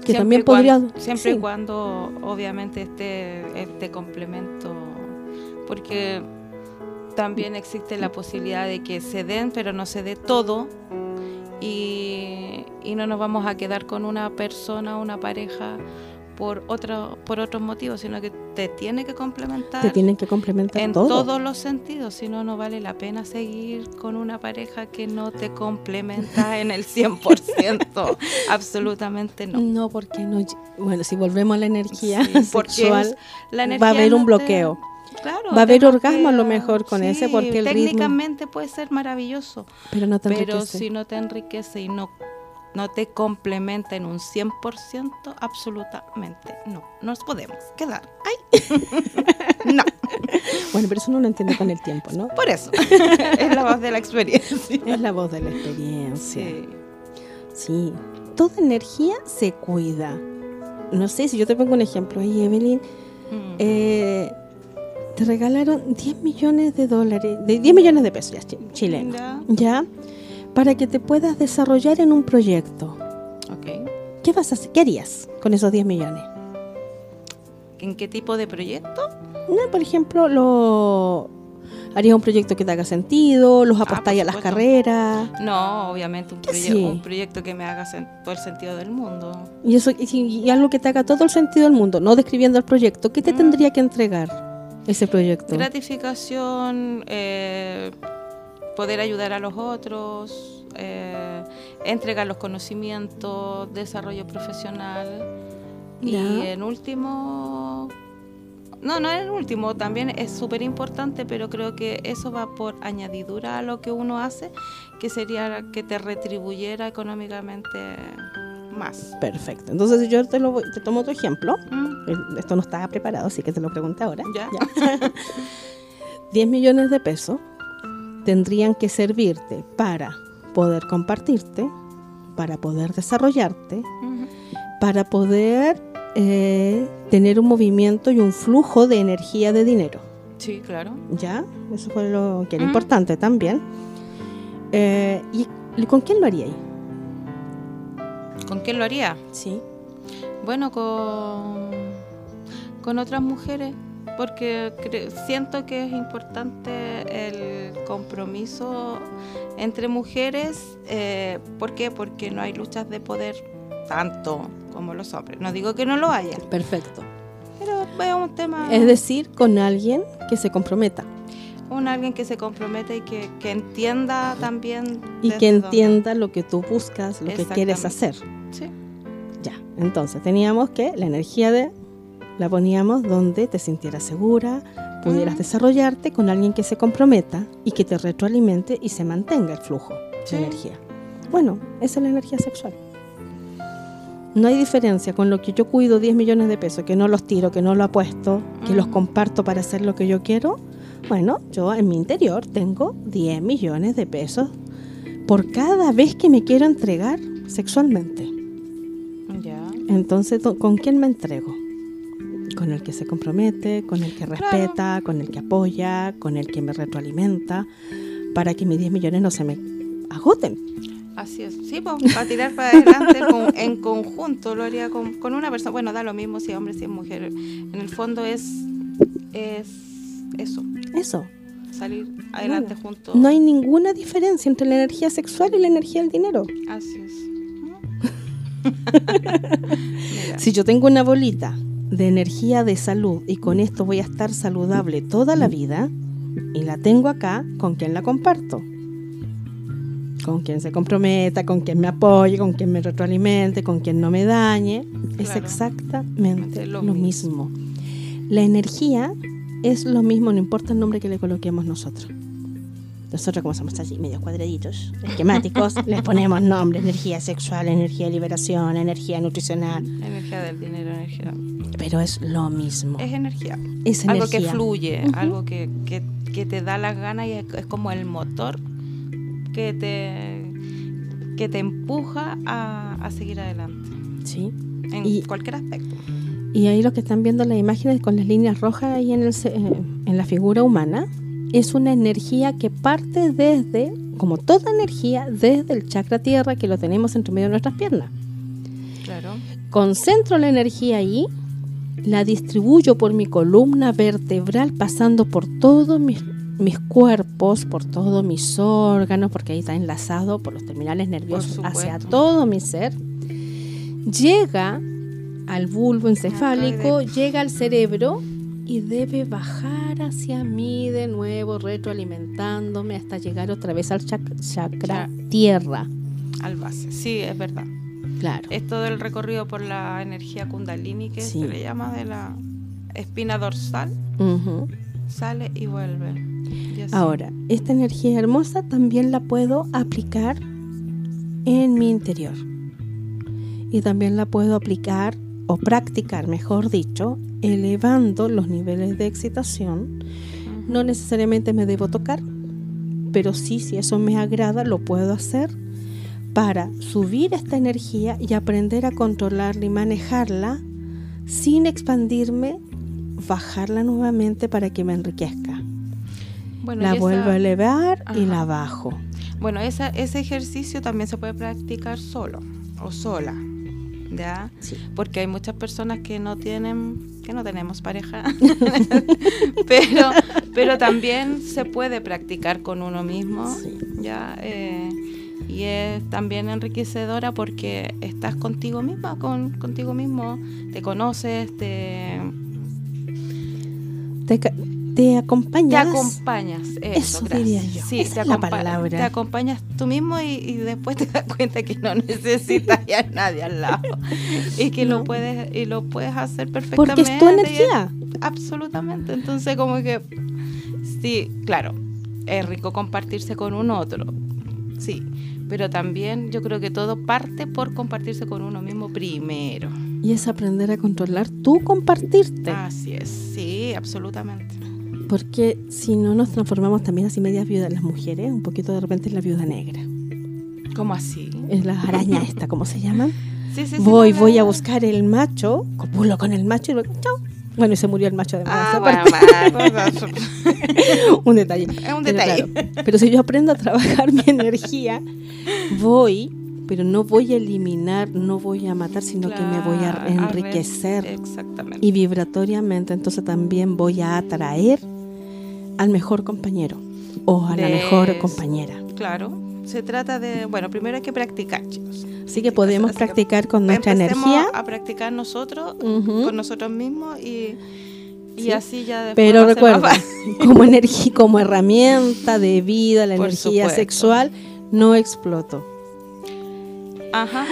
Que también podría... siempre y cuando obviamente esté este complemento, porque también existe la posibilidad de que se den, pero no se dé todo y, y no nos vamos a quedar con una persona, una pareja por otro, por otros motivos, sino que te tiene que complementar. Te tienen que complementar en todos los sentidos, si no, no vale la pena seguir con una pareja que no te complementa en el 100%. Absolutamente no. No, porque no. Bueno, si volvemos a la energía sexual, va a haber un bloqueo. Claro, va a haber orgasmo a lo mejor con ese porque el técnicamente puede ser maravilloso pero no te pero si no te enriquece y no no te complementa en un 100%, absolutamente no. Nos podemos quedar. ¡Ay! no. Bueno, pero eso no lo entiende con el tiempo, ¿no? Por eso. es la voz de la experiencia. Es la voz de la experiencia. Sí. Sí. Toda energía se cuida. No sé, si yo te pongo un ejemplo ahí, Evelyn, mm. eh, te regalaron 10 millones de dólares, de 10 millones de pesos ya, chilenos. ¿Ya? Para que te puedas desarrollar en un proyecto. ¿Qué vas a hacer? ¿Qué harías con esos 10 millones? ¿En qué tipo de proyecto? No, por ejemplo, lo harías un proyecto que te haga sentido, los Ah, apostáis a las carreras. No, obviamente un, ¿Qué proye- sí? un proyecto que me haga todo el sentido del mundo. Y eso y, y algo que te haga todo el sentido del mundo, no describiendo el proyecto, ¿qué te Mm. tendría que entregar ese proyecto? Gratificación, eh, poder ayudar a los otros, eh, entregar los conocimientos, desarrollo profesional. Y Ya. en último, no, no en último, también es súper importante, pero creo que eso va por añadidura a lo que uno hace, que sería que te retribuyera económicamente más. Perfecto. Entonces yo te, lo voy- te tomo tu ejemplo. Mm, Esto no estaba preparado, así que te lo pregunto ahora. Ya. 10 millones de pesos tendrían que servirte para poder compartirte, para poder desarrollarte, para poder eh, tener un movimiento y un flujo de energía de dinero. Sí, claro. ¿Ya? Eso fue lo que era importante también. Eh, ¿Y con quién lo haríais? ¿Con quién lo haría? Sí. Bueno, con, con otras mujeres, porque siento que es importante el compromiso entre mujeres. Eh, ¿Por qué? Porque no hay luchas de poder tanto como los hombres. No digo que no lo haya, Perfecto. pero es un tema... Es decir, con alguien que se comprometa un alguien que se compromete y que, que entienda también... y que dónde- entienda lo que tú buscas, lo que quieres hacer. Sí. Ya, entonces teníamos que la energía de la poníamos donde te sintieras segura, pudieras Ujú. desarrollarte con alguien que se comprometa y que te retroalimente y se mantenga el flujo Sí. de energía. Bueno, esa es la energía sexual. No hay diferencia con lo que yo cuido 10 millones de pesos, que no los tiro, que no lo apuesto, que los Ujú. comparto para hacer lo que yo quiero. Bueno, yo en mi interior tengo 10 millones de pesos por cada vez que me quiero entregar sexualmente. Entonces, ¿do- ¿con quién me entrego? Con el que se compromete, con el que Claro. respeta, con el que apoya, con el que me retroalimenta, para que mis 10 millones no se me agoten. Así es. Sí, pues, para tirar para adelante con- en conjunto, lo haría con, con una persona. Bueno, da lo mismo si es hombre, si es mujer. En el fondo es, es eso, Eso. salir adelante juntos. No hay ninguna diferencia entre la energía sexual y la energía del dinero. Así es. Si yo tengo una bolita de energía de salud y con esto voy a estar saludable toda la vida y la tengo acá, ¿con quién la comparto? Con quien se comprometa, con quien me apoye, con quien me retroalimente, con quien no me dañe. Es exactamente lo, lo mismo. La energía es lo mismo, no importa el nombre que le coloquemos nosotros. Nosotros como somos así, medio cuadraditos, esquemáticos, les ponemos nombre, energía sexual, energía de liberación, energía nutricional, energía del dinero, energía. pero es lo mismo. Es energía. Es Algo que energía. fluye, algo que, que, que te da las ganas y es, es como el motor que te, que te empuja a, a seguir adelante. Sí. En Y- cualquier aspecto. Y ahí lo que están viendo las imágenes con las líneas rojas ahí en, el, eh, en la figura humana es una energía que parte desde, como toda energía, desde el chakra tierra que lo tenemos entre medio de nuestras piernas. Claro. Concentro la energía ahí, la distribuyo por mi columna vertebral pasando por todos mis, mis cuerpos, por todos mis órganos, porque ahí está enlazado por los terminales nerviosos hacia todo mi ser. Llega al bulbo encefálico, llega al cerebro y debe bajar hacia mí de nuevo, retroalimentándome hasta llegar otra vez al chac- chakra Ya. tierra. Al base. Sí, es verdad. Claro. Es todo el recorrido por la energía kundalini que Sí. se le llama de la espina dorsal. Sale y vuelve. Y. Ahora, esta energía hermosa también la puedo aplicar en mi interior. Y también la puedo aplicar o practicar, mejor dicho, elevando los niveles de excitación. No necesariamente me debo tocar, pero sí, si eso me agrada, lo puedo hacer para subir esta energía y aprender a controlarla y manejarla sin expandirme, bajarla nuevamente para que me enriquezca Bueno, la vuelvo a elevar y la bajo. Bueno, esa, ese ejercicio también se puede practicar solo o sola. ¿Ya? Sí. Porque hay muchas personas que no tienen, que no tenemos pareja, pero, pero también se puede practicar con uno mismo, Sí. ¿ya? Eh, y es también enriquecedora porque estás contigo misma, con, contigo mismo, te conoces, te, te acompañas. te acompañas. Eso, Eso diría yo. Sí, Esa te, es la palabra. te acompañas tú mismo y, y después te das cuenta que no necesitas a nadie al lado. Y que No. lo puedes y lo puedes hacer perfectamente. Porque es tu energía. Absolutamente. Entonces, como que sí, claro, es rico compartirse con un otro. Sí. Pero también yo creo que todo parte por compartirse con uno mismo primero. Y es aprender a controlar tu compartirte. Así es, sí, absolutamente. Porque si no nos transformamos también así medias viudas las mujeres, un poquito de repente en la viuda negra. ¿Cómo así? Es la araña esta, ¿cómo se llama? Sí, sí, sí, voy, no, voy a buscar el macho, copulo con el macho y luego, chao. Bueno, y se murió el macho de Ah, bueno, un detalle. es un Pero detalle. claro, pero si yo aprendo a trabajar mi energía, voy, pero no voy a eliminar, no voy a matar, sino que me voy a enriquecer. Exactamente. y vibratoriamente, entonces también voy a atraer al mejor compañero o a la De- mejor compañera. Claro, se trata de, bueno, primero hay que practicar, chicos. Así que podemos Así que practicar con nuestra energía, a practicar nosotros, Ujú. con nosotros mismos y, y Sí. así ya pero recuerda, como energía, como herramienta de vida, la Por energía supuesto. sexual no exploto. Ajá,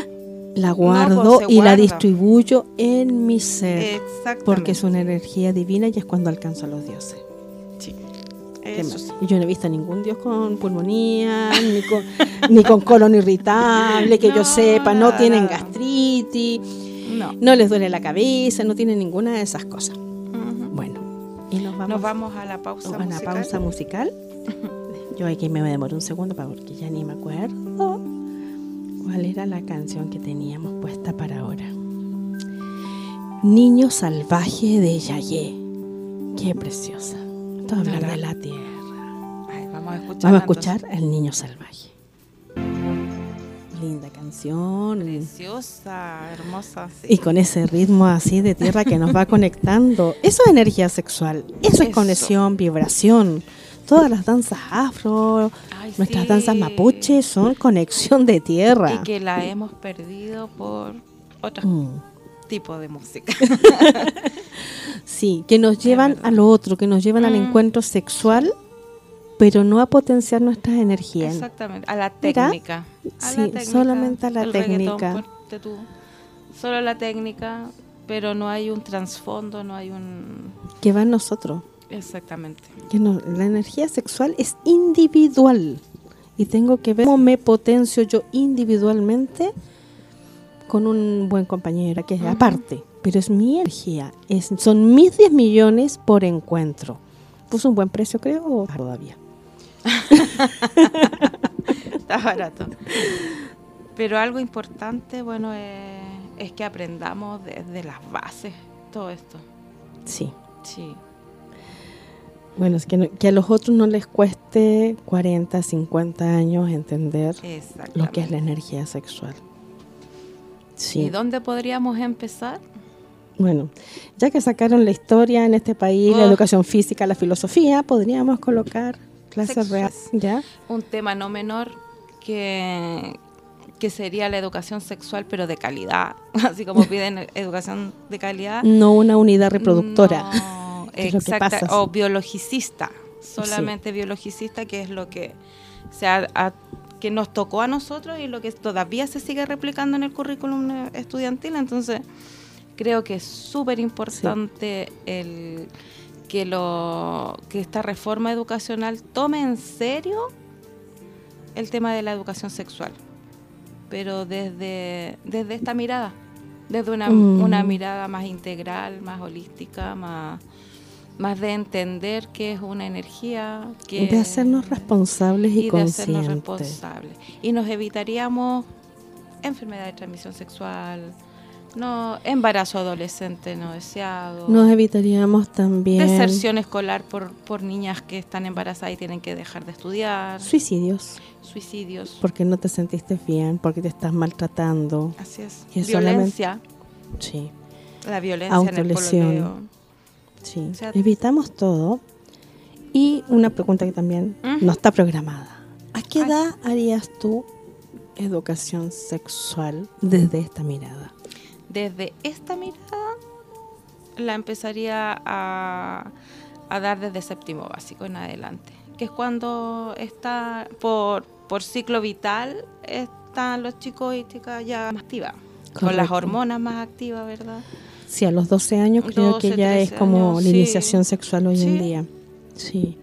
La pues, guardo se y la distribuyo en mi ser, porque es una energía divina y es cuando alcanzo a los dioses. Yo no he visto a ningún dios con pulmonía, ni con, ni con colon irritable, que yo sepa, no nada, tienen nada. gastritis, No. no les duele la cabeza, no tienen ninguna de esas cosas. Bueno, y nos vamos, Nos vamos a la pausa a una musical. pausa musical. Yo aquí me demoro un segundo porque ya ni me acuerdo cuál era la canción que teníamos puesta para ahora. Niño salvaje de Yayé. Qué preciosa. Esto es hablar de la tierra. Ay, vamos a escuchar. Vamos a escuchar El Niño Salvaje. Linda canción. Preciosa, hermosa. sí. Y con ese ritmo así de tierra que nos va conectando. Eso es energía sexual. Eso, es conexión, vibración. Todas las danzas afro, Ay, nuestras sí. danzas mapuche son conexión de tierra. Y que la hemos perdido por otro Mm. Tipo de música. Sí, que nos llevan a lo otro, que nos llevan al Mm. encuentro sexual, pero no a potenciar nuestras energías. Exactamente, a la técnica. A sí, la técnica, solamente a la el técnica. tú. Solo la técnica, pero no hay un trasfondo, no hay un... Que va en nosotros. Exactamente. que no, la energía sexual es individual y tengo que ver cómo me potencio yo individualmente con un buen compañero que es aparte, pero es mi energía, es, son mis 10 millones por encuentro. ¿Puso un buen precio, creo, o todavía? Está barato. Pero algo importante, bueno, es, es que aprendamos desde las bases todo esto. Sí. Sí. Bueno, es que, no- que a los otros no les cueste 40, 50 años entender lo que es la energía sexual. Sí. ¿Y dónde podríamos empezar? Bueno, ya que sacaron la historia en este país, la Oh. educación física, la filosofía, podríamos colocar clases reales, ¿ya? Un tema no menor que, que sería la educación sexual, pero de calidad. Así como piden educación de calidad. No una unidad reproductora. No, exacta, pasa, o sí. biologicista, solamente biologicista, que es lo que se ha- ha- que nos tocó a nosotros y lo que todavía se sigue replicando en el currículum eh, estudiantil. Entonces, creo que es súper importante el que lo que esta reforma educacional tome en serio el tema de la educación sexual, pero desde, desde esta mirada, desde una, Mm. una mirada más integral, más holística, más, más de entender que es una energía, que de hacernos responsables y, y de hacernos conscientes. responsables. Y nos evitaríamos enfermedades de transmisión sexual, No, embarazo adolescente no deseado. Nos evitaríamos también Deserción escolar por, por niñas que están embarazadas y tienen que dejar de estudiar. suicidios, Suicidios. porque no te sentiste bien, porque te estás maltratando. Así es. Y es solamente- Violencia. Sí, La violencia en el pololeo. Sí. O sea- Evitamos todo. Y una pregunta que también no está programada. ¿A qué edad harías tú educación sexual desde esta mirada? Desde esta mirada la empezaría a, a dar desde séptimo básico en adelante, que es cuando está por, por ciclo vital están los chicos y chicas ya más activas, con las hormonas más activas, ¿verdad? Sí, a los 12 años creo 12, que ya es 13 como años, la sí. iniciación sexual hoy en día. Sí.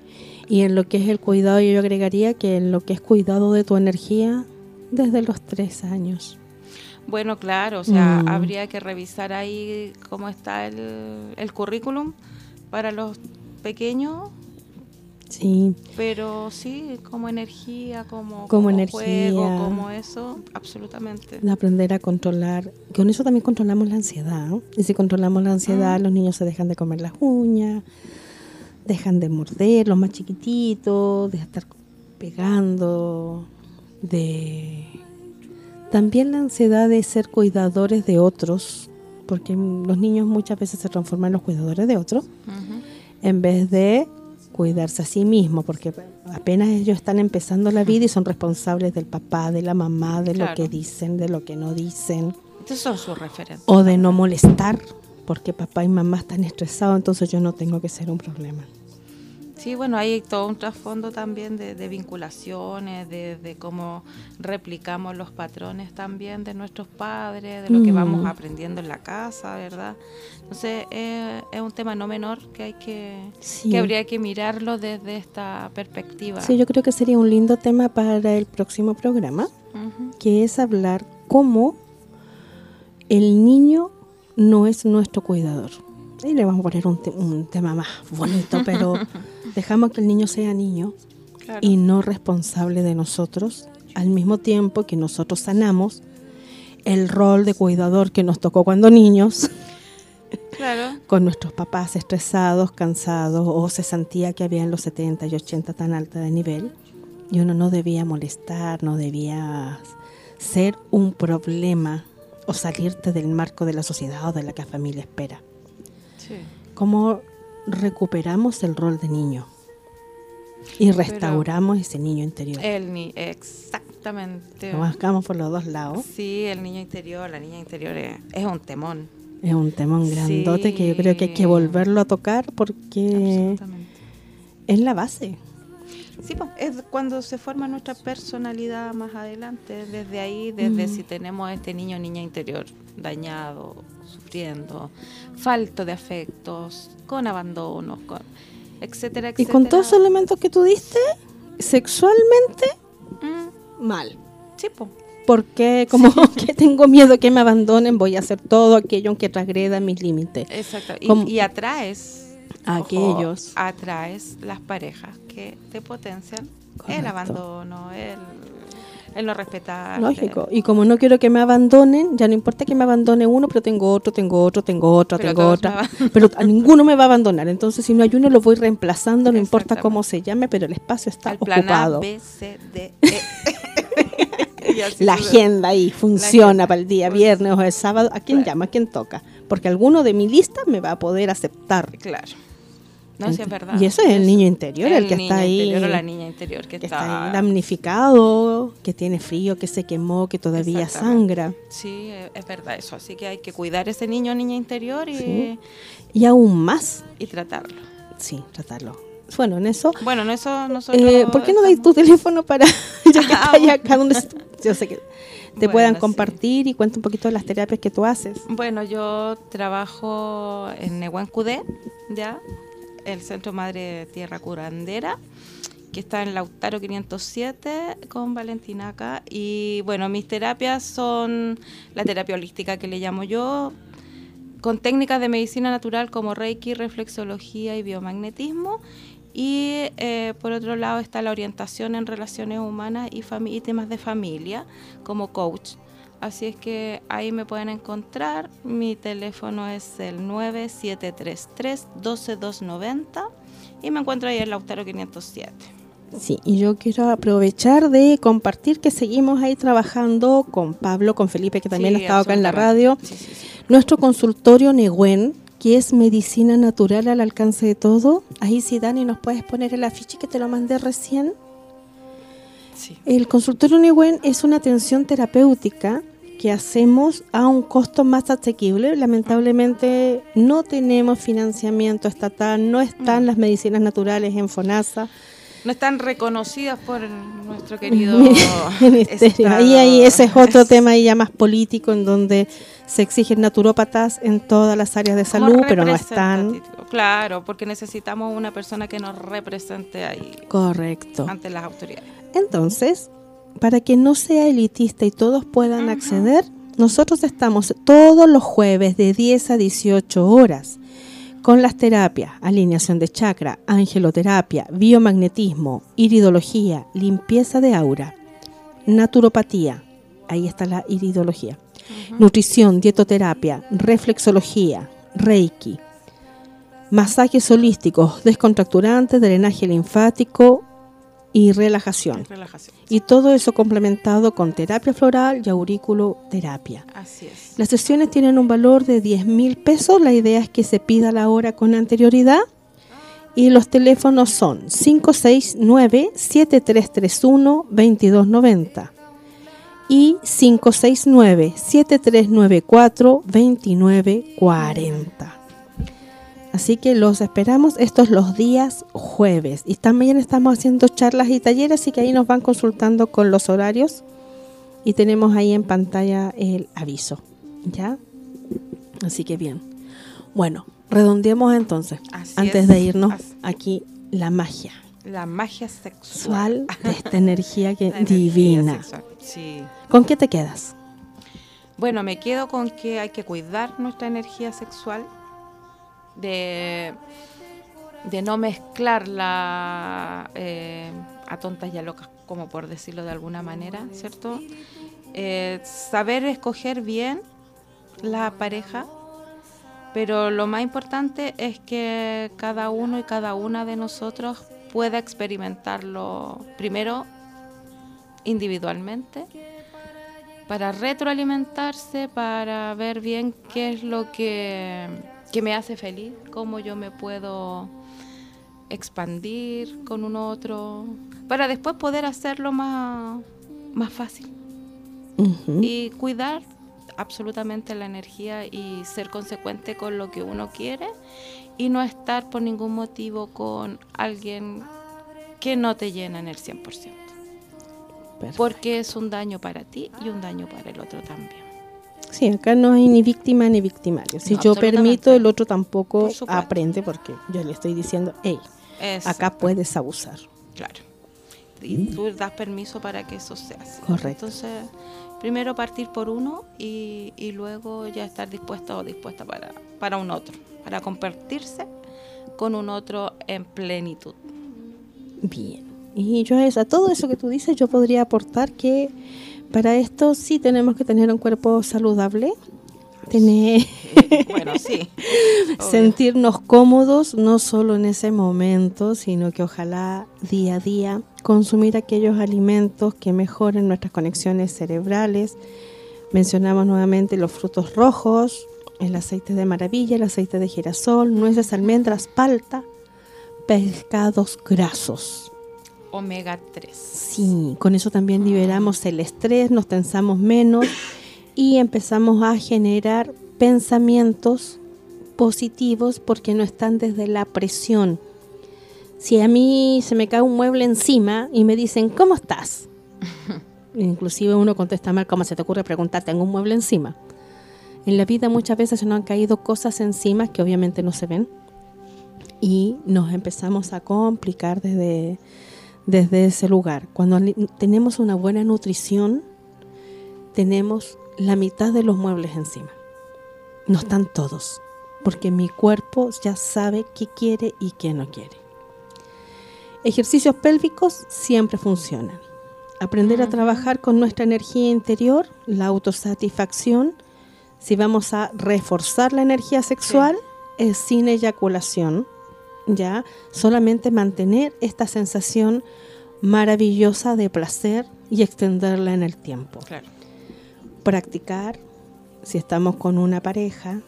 Y en lo que es el cuidado, yo agregaría que en lo que es cuidado de tu energía, desde los 3 años. Bueno, claro, o sea, Mm. habría que revisar ahí cómo está el, el currículum para los pequeños, Sí, pero sí, como energía, como, Como juego, energía. como eso, absolutamente. de aprender a controlar. Con eso también controlamos la ansiedad. ¿no? Y si controlamos la ansiedad, Mm. los niños se dejan de comer las uñas, dejan de morder, los más chiquititos, de estar pegando, de... También la ansiedad de ser cuidadores de otros, porque los niños muchas veces se transforman en los cuidadores de otros, en vez de cuidarse a sí mismos, porque apenas ellos están empezando la vida y son responsables del papá, de la mamá, de lo que dicen, de lo que no dicen, Estos son sus referentes. o de no molestar, porque papá y mamá están estresados, entonces yo no tengo que ser un problema. Sí, bueno, hay todo un trasfondo también de, de vinculaciones, de, de cómo replicamos los patrones también de nuestros padres, de lo que vamos aprendiendo en la casa, ¿verdad? Entonces, eh, es un tema no menor que hay que, Sí. que habría que mirarlo desde esta perspectiva. Sí, yo creo que sería un lindo tema para el próximo programa, que es hablar cómo el niño no es nuestro cuidador. Y le vamos a poner un, te- un tema más bonito, pero dejamos que el niño sea niño Claro. y no responsable de nosotros, al mismo tiempo que nosotros sanamos el rol de cuidador que nos tocó cuando niños, Claro. con nuestros papás estresados, cansados, o se sentía que habían los 70 y 80 tan alta de nivel, y uno no debía molestar, no debía ser un problema o salirte del marco de la sociedad o de la que la familia espera. Sí. ¿Cómo recuperamos el rol de niño? Y restauramos ese niño interior. El ni exactamente. Lo marcamos por los dos lados. Sí, el niño interior, la niña interior es, es un temón. Es un temón grandote que yo creo que hay que Sí. volverlo a tocar porque es la base. Sí, pues, es cuando se forma nuestra personalidad más adelante, desde ahí, desde Mm. si tenemos a este niño o niña interior dañado, sufriendo, falto de afectos, con abandonos, con etcétera, Y etcétera. con todos esos elementos que tú diste, sexualmente, Mm, mal. sí, pues. Porque como que tengo miedo que me abandonen, voy a hacer todo aquello que transgreda mis límites. Exacto. Y, y atraes A ojo, aquellos. atraes las parejas que te potencian el Correcto. abandono, el, el no respetar. Lógico. Y como no quiero que me abandonen, ya no importa que me abandone uno, pero tengo otro, tengo otro, tengo otra, Pero tengo otra. Pero a ninguno me va a abandonar. Entonces, si no hay uno, lo voy reemplazando, no importa cómo se llame, pero el espacio está Al plan A, ocupado. B, C, D, E. Y así La agenda ahí funciona agenda. para el día Pues, viernes o el sábado. ¿A quién claro. llama? ¿A quién toca? Porque alguno de mi lista me va a poder aceptar. Claro. No, sí es verdad. Y eso es el niño interior, el que niño está ahí. interior la niña interior que, que está... está ahí damnificado, que tiene frío, que se quemó, que todavía sangra. Sí, es es verdad eso. Así que hay que cuidar ese niño o niña interior y, Sí. Y aún más, y tratarlo. sí, tratarlo. Bueno, en eso, Bueno, no eso nosotros... eh, ¿por qué no dais tu teléfono para, ya que Ah, está acá donde yo sé que te Bueno, puedan sí. compartir y cuenta un poquito de las terapias que tú haces? Bueno, yo trabajo en Nehuancudé, ya, el Centro Madre Tierra Curandera, que está en Lautaro 507 con Valentina acá. Y bueno, mis terapias son la terapia holística que le llamo yo, con técnicas de medicina natural como Reiki, reflexología y biomagnetismo. Y eh, por otro lado está la orientación en relaciones humanas y, y temas de familia como coach. Así es que ahí me pueden encontrar. Mi teléfono es el 9733-12290 y me encuentro ahí en Lautaro 507. Sí, y yo quiero aprovechar de compartir que seguimos ahí trabajando con Pablo, con Felipe, que también ha estado acá en la radio. Nuestro consultorio Neguen, que es medicina natural al alcance de todo. Ahí sí, Dani, nos puedes poner el afiche que te lo mandé recién. El consultorio Neguen es una atención terapéutica que hacemos a un costo más asequible. Lamentablemente no tenemos financiamiento estatal, no están mm. las medicinas naturales en FONASA no están reconocidas por nuestro querido ministerio. Ahí, ahí, ese es otro tema ya más político en donde se exigen naturópatas en todas las áreas de salud, pero no están. Claro, porque necesitamos una persona que nos represente ahí. Correcto. Ante las autoridades. Entonces, para que no sea elitista y todos puedan acceder, nosotros estamos todos los jueves de 10 a 18 horas con las terapias, alineación de chakra, angeloterapia, biomagnetismo, iridología, limpieza de aura, naturopatía, ahí está la iridología, nutrición, dietoterapia, reflexología, reiki, masajes holísticos, descontracturantes, drenaje linfático, y relajación. Y todo eso complementado con terapia floral y auriculoterapia. Así es. Las sesiones tienen un valor de 10 mil pesos. La idea es que se pida la hora con anterioridad. Y los teléfonos son 569-7331-2290 y 569-7394-2940. Así que los esperamos estos los días jueves. Y también estamos haciendo charlas y talleres, así que ahí nos van consultando con los horarios. Y tenemos ahí en pantalla el aviso. ¿Ya? Así que bien. Bueno, redondeemos entonces, antes de irnos aquí, la magia. La magia sexual de esta energía que divina. Sí. ¿Con qué te quedas? Bueno, me quedo con que hay que cuidar nuestra energía sexual de, de no mezclarla eh, a tontas y a locas, como por decirlo de alguna manera, ¿cierto? Eh, saber escoger bien la pareja, pero lo más importante es que cada uno y cada una de nosotros pueda experimentarlo primero individualmente para retroalimentarse, para ver bien qué es lo que que me hace feliz, cómo yo me puedo expandir con un otro, para después poder hacerlo más, más fácil. Y cuidar absolutamente la energía y ser consecuente con lo que uno quiere y no estar por ningún motivo con alguien que no te llena en el 100%. Porque es un daño para ti y un daño para el otro también. Sí, acá no hay ni víctima ni victimario. Si yo permito, el otro tampoco aprende porque yo le estoy diciendo, hey, acá puedes abusar. Claro. Y tú das permiso para que eso sea así. Correcto. Entonces, primero partir por uno y, luego ya estar dispuesto o dispuesta para, para un otro, para compartirse con un otro en plenitud. Bien. Y yo a todo eso que tú dices, yo podría aportar que para esto sí tenemos que tener un cuerpo saludable, tener bueno, sí, sentirnos cómodos no solo en ese momento, sino que ojalá día a día consumir aquellos alimentos que mejoren nuestras conexiones cerebrales. Mencionamos nuevamente los frutos rojos, el aceite de maravilla, el aceite de girasol, nueces, almendras, palta, pescados grasos omega 3. Sí, con eso también liberamos el estrés, nos tensamos menos y empezamos a generar pensamientos positivos porque no están desde la presión. Si a mí se me cae un mueble encima y me dicen, ¿cómo estás? Inclusive uno contesta mal, ¿cómo se te ocurre preguntar? Tengo un mueble encima. En la vida muchas veces se nos han caído cosas encima que obviamente no se ven y nos empezamos a complicar desde, desde ese lugar. Cuando tenemos una buena nutrición, tenemos la mitad de los muebles encima. No están todos, porque mi cuerpo ya sabe qué quiere y qué no quiere. Ejercicios pélvicos siempre funcionan. Aprender a trabajar con nuestra energía interior, la autosatisfacción. Si vamos a reforzar la energía sexual, es sin eyaculación, ¿ya? Solamente mantener esta sensación maravillosa de placer y extenderla en el tiempo. Practicar, si estamos con una pareja,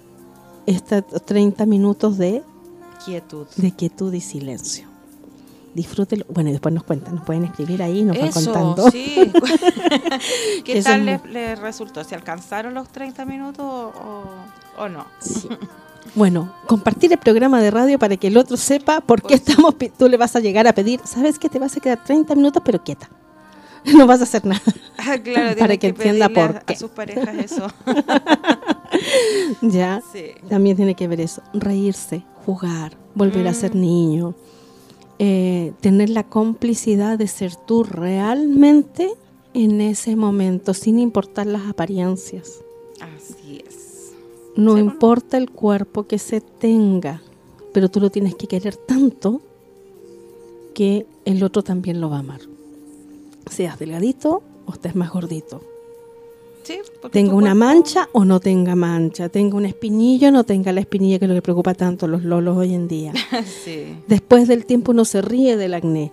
estos 30 minutos de quietud. De quietud y silencio. Disfrútelo. Bueno, y después nos cuentan, nos pueden escribir ahí, nos van contando. Sí. ¿Qué tal les, resultó? ¿Se alcanzaron los 30 minutos o, no? Sí. Bueno, compartir el programa de radio para que el otro sepa por qué estamos. Tú le vas a llegar a pedir, ¿sabes qué? Te vas a quedar 30 minutos, pero quieta. No vas a hacer nada. Ah, claro, para que, entienda por qué. A sus parejas eso. ya. También tiene que ver eso. Reírse, jugar, volver a ser mm. niño. Eh, tener la complicidad de ser tú realmente en ese momento, sin importar las apariencias. Así. No importa el cuerpo que se tenga, pero tú lo tienes que querer tanto que el otro también lo va a amar. Seas delgadito o estés más gordito tenga una mancha o no tenga mancha, tenga un espinillo o no tenga la espinilla, que es lo que preocupa tanto a los lolos hoy en día. Después del tiempo uno se ríe del acné,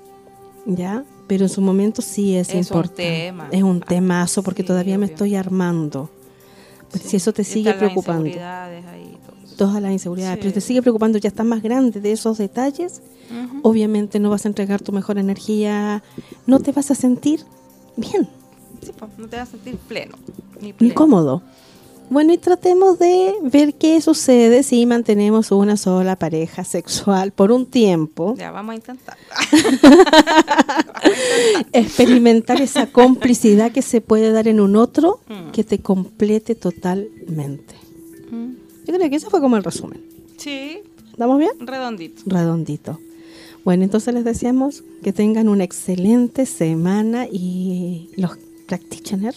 ¿ya? Pero en su momento sí es, importante. Es un temazo porque todavía me estoy armando. Pues si eso te sigue preocupando. todas las inseguridades, pero te sigue preocupando, ya estás más grande de esos detalles, obviamente no vas a entregar tu mejor energía, no te vas a sentir bien. No te vas a sentir pleno ni, cómodo. Bueno, y tratemos de ver qué sucede si mantenemos una sola pareja sexual por un tiempo. Ya, vamos a intentar. Experimentar esa complicidad que se puede dar en un otro mm. que te complete totalmente. Mm. Yo creo que eso fue como el resumen. Sí. ¿Estamos bien? Redondito. Redondito. Bueno, entonces les decíamos que tengan una excelente semana y los practitioner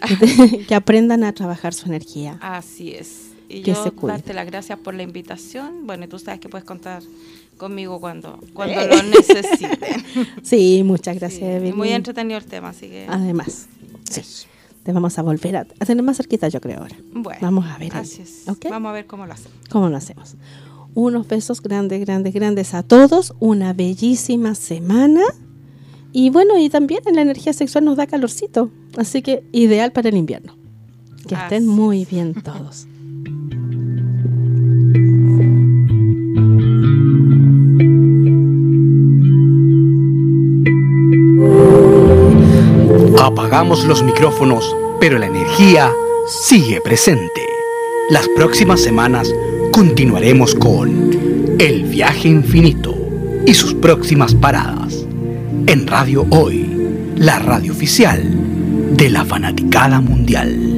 que, aprendan a trabajar su energía. Así es. Y que yo se darte las gracias por la invitación. Bueno, tú sabes que puedes contar conmigo cuando, cuando lo necesiten. Sí, muchas gracias. muy entretenido el tema, así que... Además, sí. Te vamos a volver a, tener más cerquita, yo creo, ahora. Bueno. Vamos a ver. Así es. Vamos a ver cómo lo hacemos. ¿Cómo lo hacemos? Unos besos grandes, grandes, grandes a todos. Una bellísima semana. Y bueno, y también en la energía sexual nos da calorcito, así que ideal para el invierno. Que estén muy bien todos. Apagamos los micrófonos, pero la energía sigue presente. Las próximas semanas continuaremos con El viaje infinito y sus próximas paradas en Radio Hoy, la radio oficial de la fanaticada mundial.